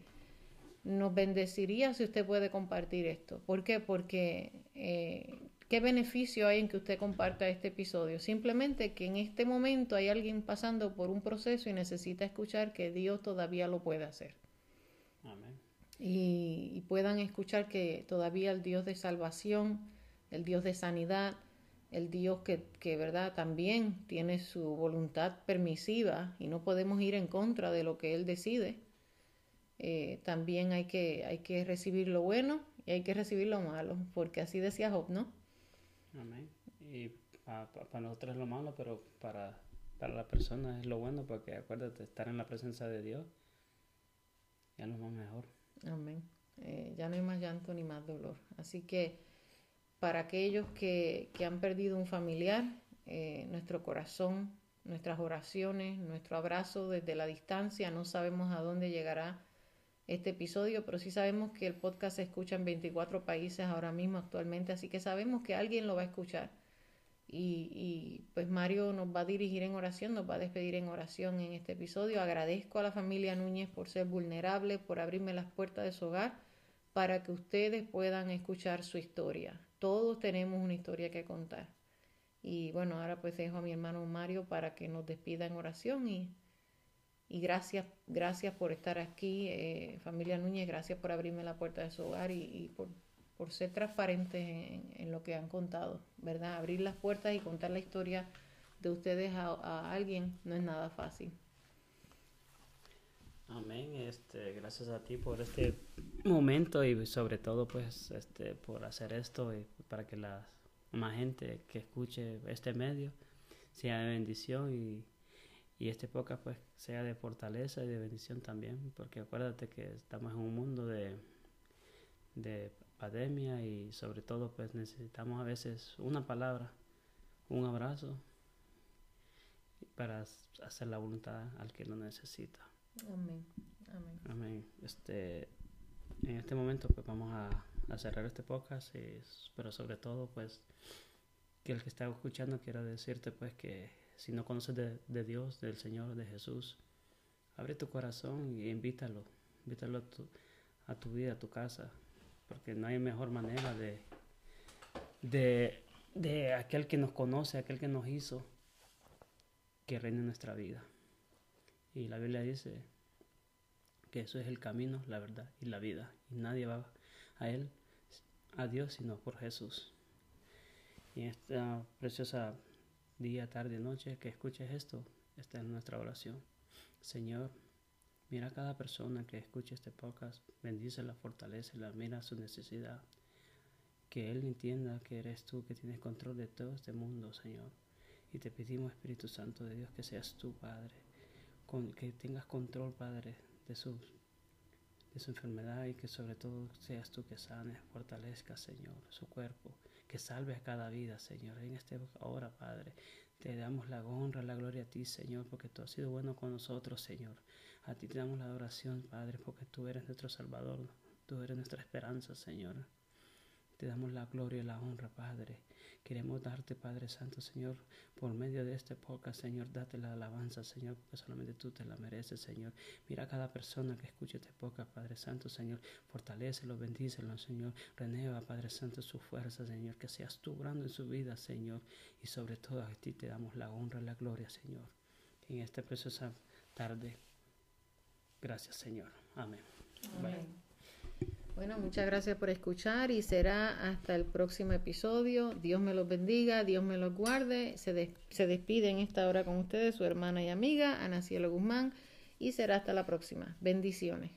Speaker 1: nos bendeciría si usted puede compartir esto. ¿Por qué? Porque eh, ¿Qué beneficio hay en que usted comparta este episodio? Simplemente que en este momento hay alguien pasando por un proceso y necesita escuchar que Dios todavía lo puede hacer. Amén. Y, puedan escuchar que todavía el Dios de salvación, el Dios de sanidad, el Dios que, que, verdad también tiene su voluntad permisiva y no podemos ir en contra de lo que Él decide. Eh, también hay que, hay que recibir lo bueno y hay que recibir lo malo, porque así decía Job, ¿no?
Speaker 3: Amén. Y para nosotros es lo malo, pero para, para la persona es lo bueno, porque acuérdate, estar en la presencia de Dios ya nos va mejor.
Speaker 1: Amén. Eh, ya no hay más llanto ni más dolor. Así que para aquellos que, que han perdido un familiar, eh, nuestro corazón, nuestras oraciones, nuestro abrazo desde la distancia, no sabemos a dónde llegará este episodio, pero sí sabemos que el podcast se escucha en 24 países ahora mismo actualmente, así que sabemos que alguien lo va a escuchar. Y, pues Mario nos va a dirigir en oración, nos va a despedir en oración en este episodio. Agradezco a la familia Núñez por ser vulnerable, por abrirme las puertas de su hogar para que ustedes puedan escuchar su historia. Todos tenemos una historia que contar. Y bueno, ahora pues dejo a mi hermano Mario para que nos despida en oración y y gracias, gracias por estar aquí, eh, familia Núñez, gracias por abrirme la puerta de su hogar y, por, ser transparentes en, lo que han contado, ¿verdad? Abrir las puertas y contar la historia de ustedes a, alguien no es nada fácil.
Speaker 3: Amén, este, gracias a ti por este momento y sobre todo pues este, por hacer esto y para que la más gente que escuche este medio sea de bendición y y este podcast pues sea de fortaleza y de bendición también, porque acuérdate que estamos en un mundo de, de pandemia y sobre todo pues necesitamos a veces una palabra, un abrazo para hacer la voluntad al que lo necesita.
Speaker 1: Amén. Amén.
Speaker 3: Amén. Este, en este momento pues vamos a, a cerrar este podcast, pero sobre todo pues que el que está escuchando quiero decirte pues que si no conoces de, Dios, del Señor, de Jesús, abre tu corazón y invítalo, invítalo a tu, vida, a tu casa, porque no hay mejor manera de, de, de aquel que nos conoce, aquel que nos hizo, que reine nuestra vida. Y la Biblia dice que eso es el camino, la verdad y la vida. Y nadie va a Él, a Dios, sino por Jesús. Y esta preciosa día, tarde, noche, que escuches esto, está en nuestra oración. Señor, mira a cada persona que escuche este podcast, bendícela, la mira su necesidad. Que Él entienda que eres tú que tienes control de todo este mundo, Señor. Y te pedimos, Espíritu Santo de Dios, que seas tú, Padre, con, que tengas control, Padre, de su, de su enfermedad y que sobre todo seas tú que sanes, fortalezca, Señor, su cuerpo que salves cada vida, Señor. En esta hora, Padre, te damos la honra, la gloria a ti, Señor, porque tú has sido bueno con nosotros, Señor. A ti te damos la adoración, Padre, porque tú eres nuestro Salvador, tú eres nuestra esperanza, Señor. Te damos la gloria y la honra, Padre. Queremos darte, Padre Santo, Señor, por medio de este podcast, Señor, date la alabanza, Señor, porque solamente tú te la mereces, Señor. Mira a cada persona que escuche este podcast, Padre Santo, Señor, fortalecelo, bendícelo, Señor. Renueva, Padre Santo, su fuerza, Señor, que seas tú grande en su vida, Señor. Y sobre todo a ti te damos la honra y la gloria, Señor. En esta preciosa tarde. Gracias, Señor. Amén.
Speaker 1: Amén. Bueno, muchas gracias por escuchar y será hasta el próximo episodio. Dios me los bendiga, Dios me los guarde. Se, se despide en esta hora con ustedes su hermana y amiga Ana Cielo Guzmán y será hasta la próxima. Bendiciones.